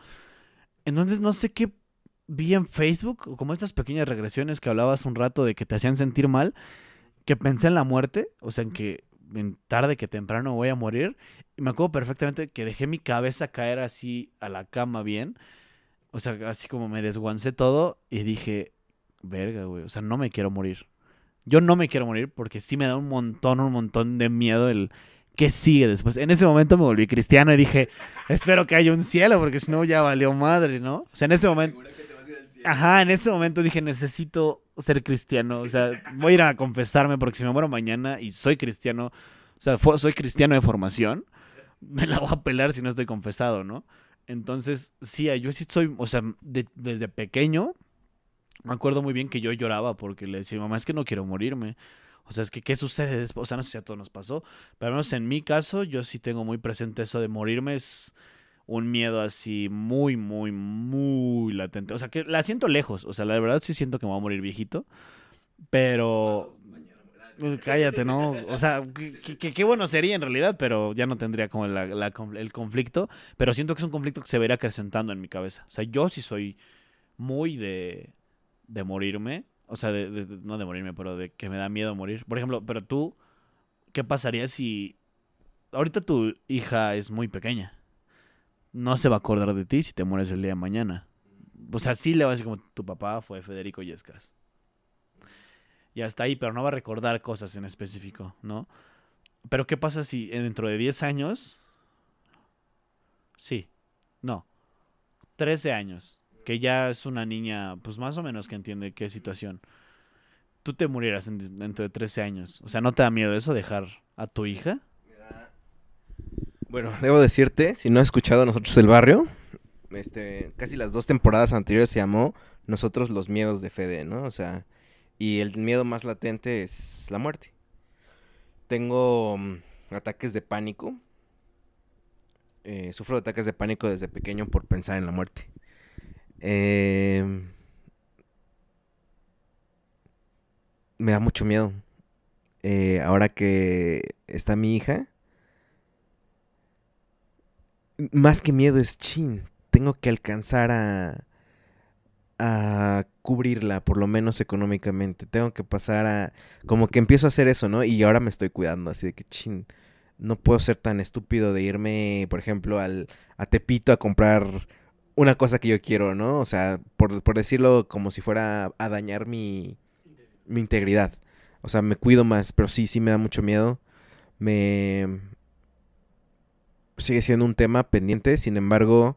Entonces no sé qué, vi en Facebook, como estas pequeñas regresiones que hablabas un rato de que te hacían sentir mal, que pensé en la muerte, o sea, en que tarde que temprano voy a morir. Y me acuerdo perfectamente que dejé mi cabeza caer así a la cama bien. O sea, así como me desguancé todo y dije, verga, güey, o sea, no me quiero morir. Yo no me quiero morir porque sí me da un montón, un montón de miedo el qué sigue después. En ese momento me volví cristiano y dije, espero que haya un cielo porque si no ya valió madre, ¿no? O sea, en ese momento... Ajá, en ese momento dije, necesito ser cristiano. O sea, voy a ir a confesarme porque si me muero mañana y soy cristiano, o sea, soy cristiano de formación, me la voy a pelar si no estoy confesado, ¿no? Entonces, sí, yo sí soy, o sea, desde pequeño, me acuerdo muy bien que yo lloraba porque le decía, mamá, es que no quiero morirme. O sea, es que, ¿qué sucede después? O sea, no sé si a todos nos pasó, pero al menos en mi caso, yo sí tengo muy presente eso de morirme. Un miedo así muy, muy, muy latente. O sea, que la siento lejos. O sea, la verdad sí siento que me voy a morir viejito. Pero... Cállate, ¿no? O sea, qué bueno sería en realidad, pero ya no tendría como el conflicto. Pero siento que es un conflicto que se verá acrecentando en mi cabeza. O sea, yo sí soy muy de, de morirme. O sea, de, no de morirme, pero de que me da miedo morir. Por ejemplo, pero tú, ¿qué pasaría si... Ahorita tu hija es muy pequeña no se va a acordar de ti si te mueres el día de mañana. O sea, sí le va a decir como tu papá fue Federico Yescas. Y hasta ahí, pero no va a recordar cosas en específico, ¿no? Pero ¿qué pasa si dentro de 10 años... Sí, no, 13 años, que ya es una niña, pues más o menos que entiende qué situación. Tú te murieras dentro de 13 años. O sea, ¿no te da miedo eso dejar a tu hija? Bueno, debo decirte, si no has escuchado Nosotros el Barrio, este, casi las dos temporadas anteriores se llamó Nosotros los miedos de Fede, ¿no? O sea, y el miedo más latente es la muerte. Tengo mm, ataques de pánico. Eh, sufro de ataques de pánico desde pequeño por pensar en la muerte. Em, me da mucho miedo. Eh, ahora que está mi hija, más que miedo es chin. Tengo que alcanzar a, a cubrirla, por lo menos económicamente. Tengo que pasar a... Como que empiezo a hacer eso, ¿no? Y ahora me estoy cuidando, así de que chin. No puedo ser tan estúpido de irme, por ejemplo, al, a Tepito a comprar una cosa que yo quiero, ¿no? O sea, por, por decirlo como si fuera a dañar mi, mi integridad. O sea, me cuido más, pero sí, sí me da mucho miedo. Me, sigue siendo un tema pendiente, sin embargo,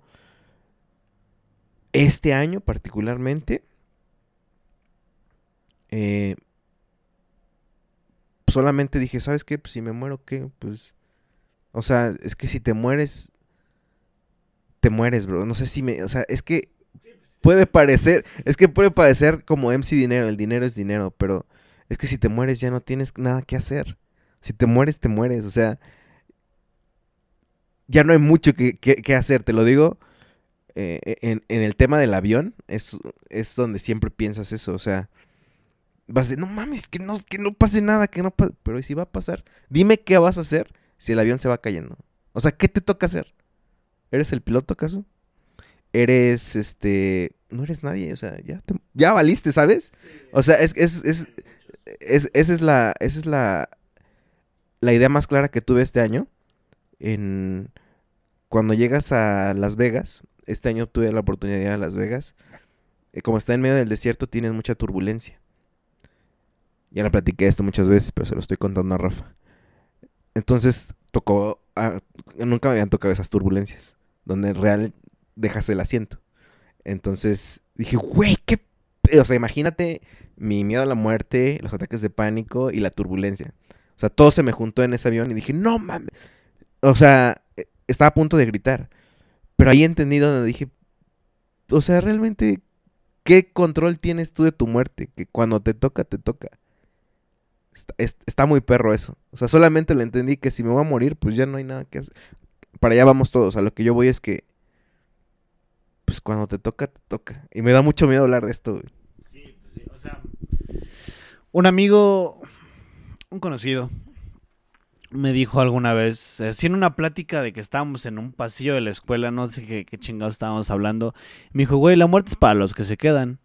este año particularmente, eh, solamente dije, ¿sabes qué? Pues si me muero, ¿qué? Pues, o sea, es que si te mueres, te mueres, bro. No sé si me, o sea, es que puede parecer, es que puede parecer como MC dinero, el dinero es dinero, pero es que si te mueres ya no tienes nada que hacer. Si te mueres, te mueres, o sea, ya no hay mucho que, hacer, te lo digo. Eh, en, el tema del avión es, es donde siempre piensas eso, o sea, vas a decir, no mames, que no, que no pase nada, que no pase, pero ¿y si va a pasar? Dime qué vas a hacer si el avión se va cayendo. O sea, ¿qué te toca hacer? ¿Eres el piloto acaso? Eres, este, no eres nadie, o sea, ya, ya valiste, ¿sabes? O sea, es, es, es, es, esa es la, esa es la, la idea más clara que tuve este año en cuando llegas a Las Vegas, este año tuve la oportunidad de ir a Las Vegas, eh, como está en medio del desierto tienes mucha turbulencia. Ya le platiqué esto muchas veces, pero se lo estoy contando a Rafa. Entonces tocó, nunca me habían tocado esas turbulencias, donde en real dejas el asiento. Entonces dije, güey, qué... O sea, imagínate mi miedo a la muerte, los ataques de pánico y la turbulencia. O sea, todo se me juntó en ese avión y dije, no mames. O sea, estaba a punto de gritar. Pero ahí entendí donde dije, o sea, realmente, ¿qué control tienes tú de tu muerte? Que cuando te toca, te toca. Está, muy perro eso. O sea, solamente le entendí que si me voy a morir, pues ya no hay nada que hacer. Para allá vamos todos. A lo que yo voy es que, pues cuando te toca, te toca. Y me da mucho miedo hablar de esto. Sí, pues sí. O sea, un amigo, un conocido, me dijo alguna vez, así en una plática de que estábamos en un pasillo de la escuela, no sé qué, qué chingados estábamos hablando, me dijo, güey, la muerte es para los que se quedan.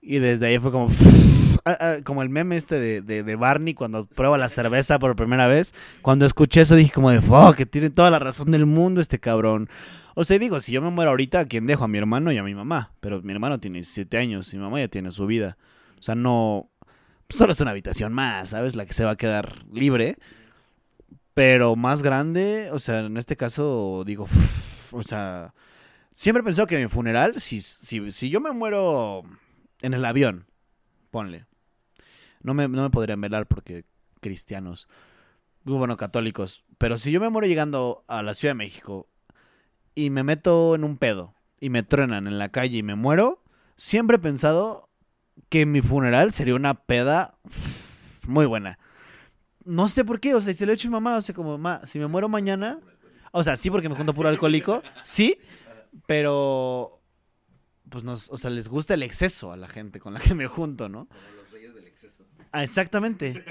Y desde ahí fue como, [laughs] ah, ah, como el meme este de, de, de Barney cuando prueba la cerveza por primera vez. Cuando escuché eso dije como de, fuck, que tiene toda la razón del mundo este cabrón. O sea, digo, si yo me muero ahorita, ¿a quién dejo? A mi hermano y a mi mamá. Pero mi hermano tiene 17 años y mi mamá ya tiene su vida. O sea, no... Solo es una habitación más, ¿sabes? La que se va a quedar libre. Pero más grande, o sea, en este caso digo, [laughs] o sea, siempre he pensado que mi funeral, si, si, si yo me muero en el avión, ponle, no me, no me podrían velar porque cristianos, bueno, católicos, pero si yo me muero llegando a la Ciudad de México y me meto en un pedo y me truenan en la calle y me muero, siempre he pensado que mi funeral sería una peda [laughs] muy buena. No sé por qué, o sea, se lo he hecho a mi mamá, o sea, como, mamá, si me muero mañana, o sea, sí, porque me junto puro alcohólico, sí, pero, pues, nos, o sea, les gusta el exceso a la gente con la que me junto, ¿no? Como los reyes del exceso. Ah, exactamente.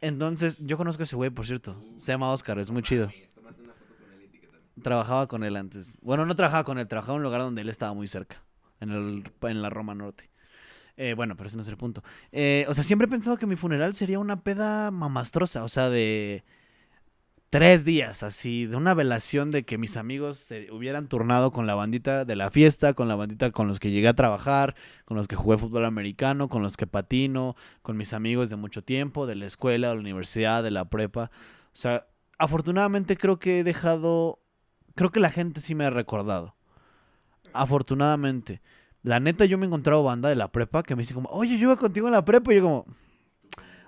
Entonces, yo conozco a ese güey, por cierto, se llama Oscar, es muy chido. Trabajaba con él antes. Bueno, no trabajaba con él, trabajaba en un lugar donde él estaba muy cerca, en, el, en la Roma Norte. Eh, bueno, pero ese no es el punto. Eh, o sea, siempre he pensado que mi funeral sería una peda mamastrosa, o sea, de tres días, así, de una velación de que mis amigos se hubieran turnado con la bandita de la fiesta, con la bandita con los que llegué a trabajar, con los que jugué fútbol americano, con los que patino, con mis amigos de mucho tiempo, de la escuela, de la universidad, de la prepa. O sea, afortunadamente creo que he dejado, creo que la gente sí me ha recordado. Afortunadamente. La neta, yo me he encontrado banda de la prepa que me dice como, oye, yo iba contigo en la prepa. Y yo como,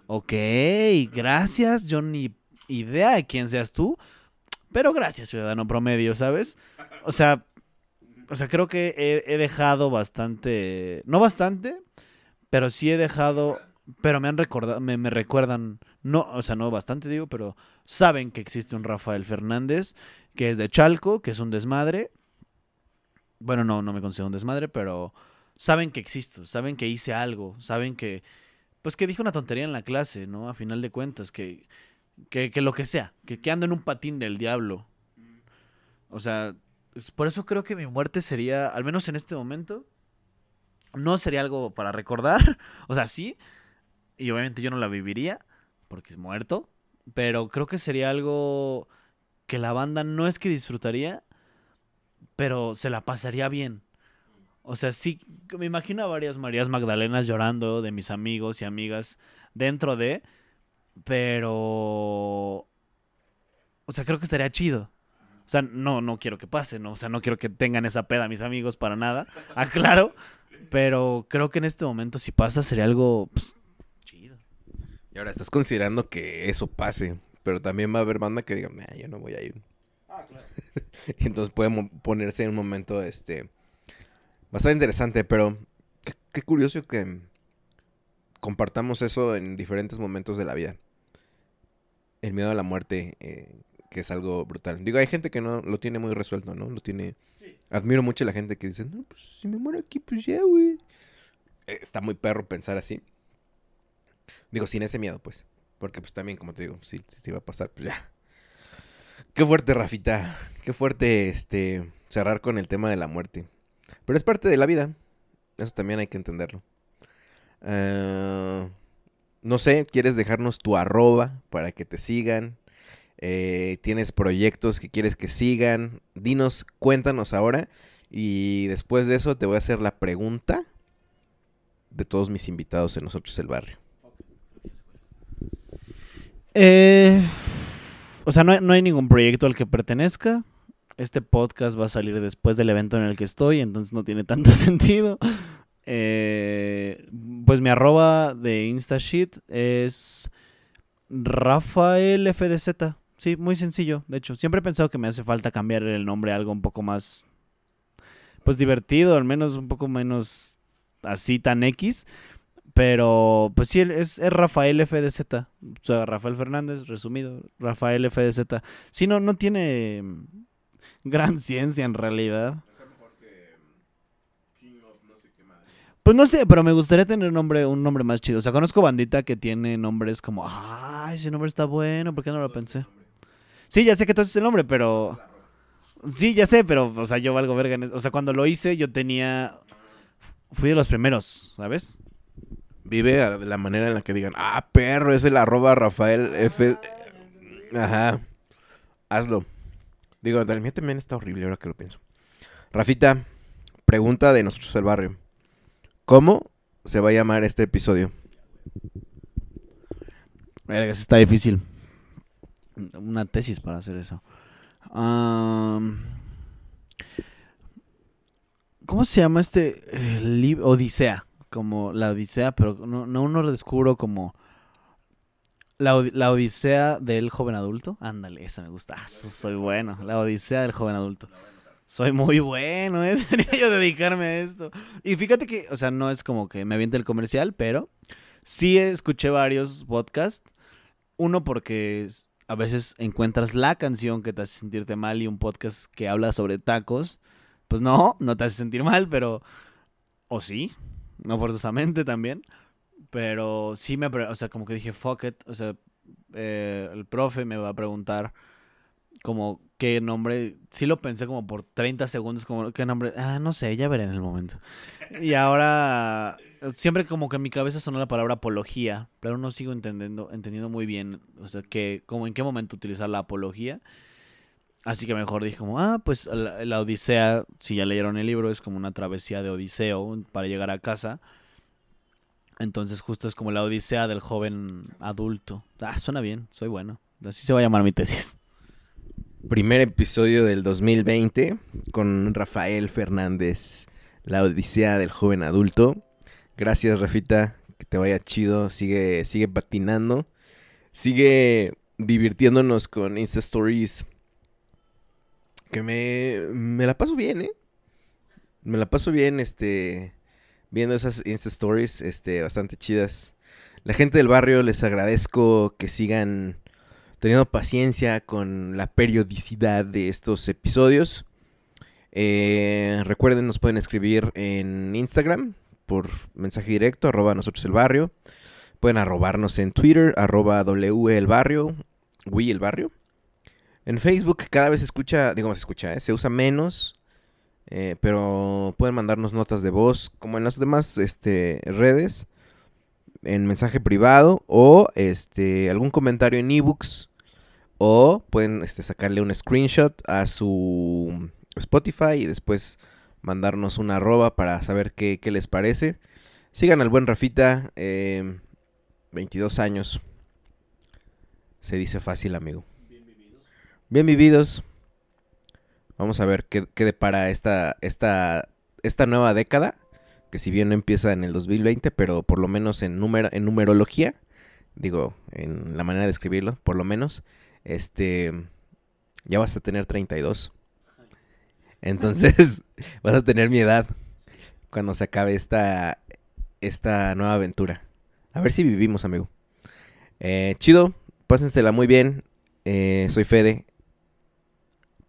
ok, gracias. Yo ni idea de quién seas tú. Pero gracias, ciudadano promedio, ¿sabes? O sea, o sea, creo que he, he dejado bastante, no bastante, pero sí he dejado, pero me han recordado, me, me recuerdan, no, o sea, no bastante digo, pero saben que existe un Rafael Fernández, que es de Chalco, que es un desmadre. Bueno, no, no me considero un desmadre, pero saben que existo, saben que hice algo, saben que, pues que dije una tontería en la clase, ¿no? A final de cuentas, que, que, que lo que sea, que, que ando en un patín del diablo. O sea, por eso creo que mi muerte sería, al menos en este momento, no sería algo para recordar. [laughs] O sea, sí, y obviamente yo no la viviría, porque es muerto, pero creo que sería algo que la banda no es que disfrutaría, pero se la pasaría bien. O sea, sí, me imagino a varias Marías Magdalenas llorando de mis amigos y amigas dentro de, pero... O sea, creo que estaría chido. O sea, no, no quiero que pase, ¿no? O sea, no quiero que tengan esa peda mis amigos para nada. [laughs] Aclaro. Pero creo que en este momento si pasa sería algo pues, chido. Y ahora estás considerando que eso pase, pero también va a haber banda que diga, nah, yo no voy a ir. Ah, claro. Y [laughs] entonces puede ponerse en un momento, este, bastante interesante, pero qué, qué curioso que compartamos eso en diferentes momentos de la vida. El miedo a la muerte, eh, que es algo brutal. Digo, hay gente que no lo tiene muy resuelto, ¿no? Lo tiene... Admiro mucho a la gente que dice, no, pues si me muero aquí, pues ya, güey. Eh, está muy perro pensar así. Digo, sin ese miedo, pues. Porque pues también, como te digo, si, si va a pasar, pues ya. Qué fuerte, Rafita. Qué fuerte este cerrar con el tema de la muerte. Pero es parte de la vida. Eso también hay que entenderlo. Ah, no sé, ¿quieres dejarnos tu arroba para que te sigan? Eh, ¿Tienes proyectos que quieres que sigan? Dinos, cuéntanos ahora. Y después de eso te voy a hacer la pregunta de todos mis invitados en Nosotros el Barrio. Eh, o sea, no hay, no hay ningún proyecto al que pertenezca. Este podcast va a salir después del evento en el que estoy, entonces no tiene tanto [laughs] sentido. Eh, pues mi arroba de Instasheet es Rafael FDZ. Sí, muy sencillo. De hecho, siempre he pensado que me hace falta cambiar el nombre a algo un poco más, pues divertido, al menos un poco menos así tan X. Pero, pues sí, es, es Rafael FDZ. O sea, Rafael Fernández, resumido, Rafael FDZ. Sí, no, no tiene mm, gran [laughs] ciencia en realidad. Pues no sé, pero me gustaría tener un nombre, un nombre más chido. O sea, conozco bandita que tiene nombres como, ah, ese nombre está bueno, ¿por qué no lo pensé? Sí, ya sé que tú haces el nombre, pero... Sí, ya sé, pero, o sea, yo valgo verga en eso. O sea, cuando lo hice, yo tenía... Fui de los primeros, ¿sabes? Vive de la manera en la que digan, ah, perro, es el arroba Rafael F. Ajá. Hazlo. Digo, mío también está horrible ahora que lo pienso. Rafita, pregunta de nosotros del barrio. ¿Cómo se va a llamar este episodio? Verga, está difícil. Una tesis para hacer eso. ¿Cómo se llama este eh? Odisea. Como la Odisea, pero no, no lo descubro como la, la Odisea del joven adulto. Ándale, esa me gusta. Ah, so- soy bueno. La Odisea del joven adulto. Soy muy bueno, ¿eh? [laughs] Debería yo dedicarme a esto. Y fíjate que, o sea, no es como que me aviente el comercial, pero sí escuché varios podcasts. Uno porque a veces encuentras la canción que te hace sentirte mal y un podcast que habla sobre tacos. Pues no, no te hace sentir mal, pero... O sí, no forzosamente también. Pero sí me... O sea, como que dije, fuck it. O sea, eh, el profe me va a preguntar como qué nombre. Sí lo pensé como por 30 segundos, como qué nombre. Ah, no sé, ya veré en el momento. Y ahora siempre como que en mi cabeza sonó la palabra apología, pero no sigo entendiendo, entendiendo muy bien, o sea, que como en qué momento utilizar la apología. Así que mejor dije como, ah, pues la, Odisea, si ya leyeron el libro, es como una travesía de Odiseo para llegar a casa. Entonces justo es como la Odisea del joven adulto. Ah, suena bien, soy bueno. Así se va a llamar mi tesis. Primer episodio del 2020 con Rafael Fernández, la odisea del joven adulto. Gracias, Rafita, que te vaya chido, sigue, sigue patinando, sigue divirtiéndonos con Insta Stories. Que me, me la paso bien, ¿eh? Me la paso bien, este, viendo esas Insta Stories, este, bastante chidas. La gente del barrio les agradezco que sigan teniendo paciencia con la periodicidad de estos episodios. Eh, recuerden, nos pueden escribir en Instagram por mensaje directo, arroba nosotros el barrio. Pueden arrobarnos en Twitter, arroba W el barrio, Wii el barrio. En Facebook cada vez se escucha, digo, se escucha, ¿eh? se usa menos, eh, pero pueden mandarnos notas de voz, como en las demás este, redes, en mensaje privado o este, algún comentario en ebooks o pueden este, sacarle un screenshot a su Spotify y después mandarnos una arroba para saber qué, qué les parece. Sigan al buen Rafita, eh, 22 años. Se dice fácil, amigo. Bien vividos. Vamos a ver qué, depara esta, esta, esta nueva década. Que si bien no empieza en el 2020, pero por lo menos en, número, en numerología, digo, en la manera de escribirlo, por lo menos, este, ya vas a tener 32. Entonces, [laughs] vas a tener mi edad cuando se acabe esta, esta nueva aventura. A ver si vivimos, amigo. Eh, chido, pásensela muy bien. Eh, soy Fede.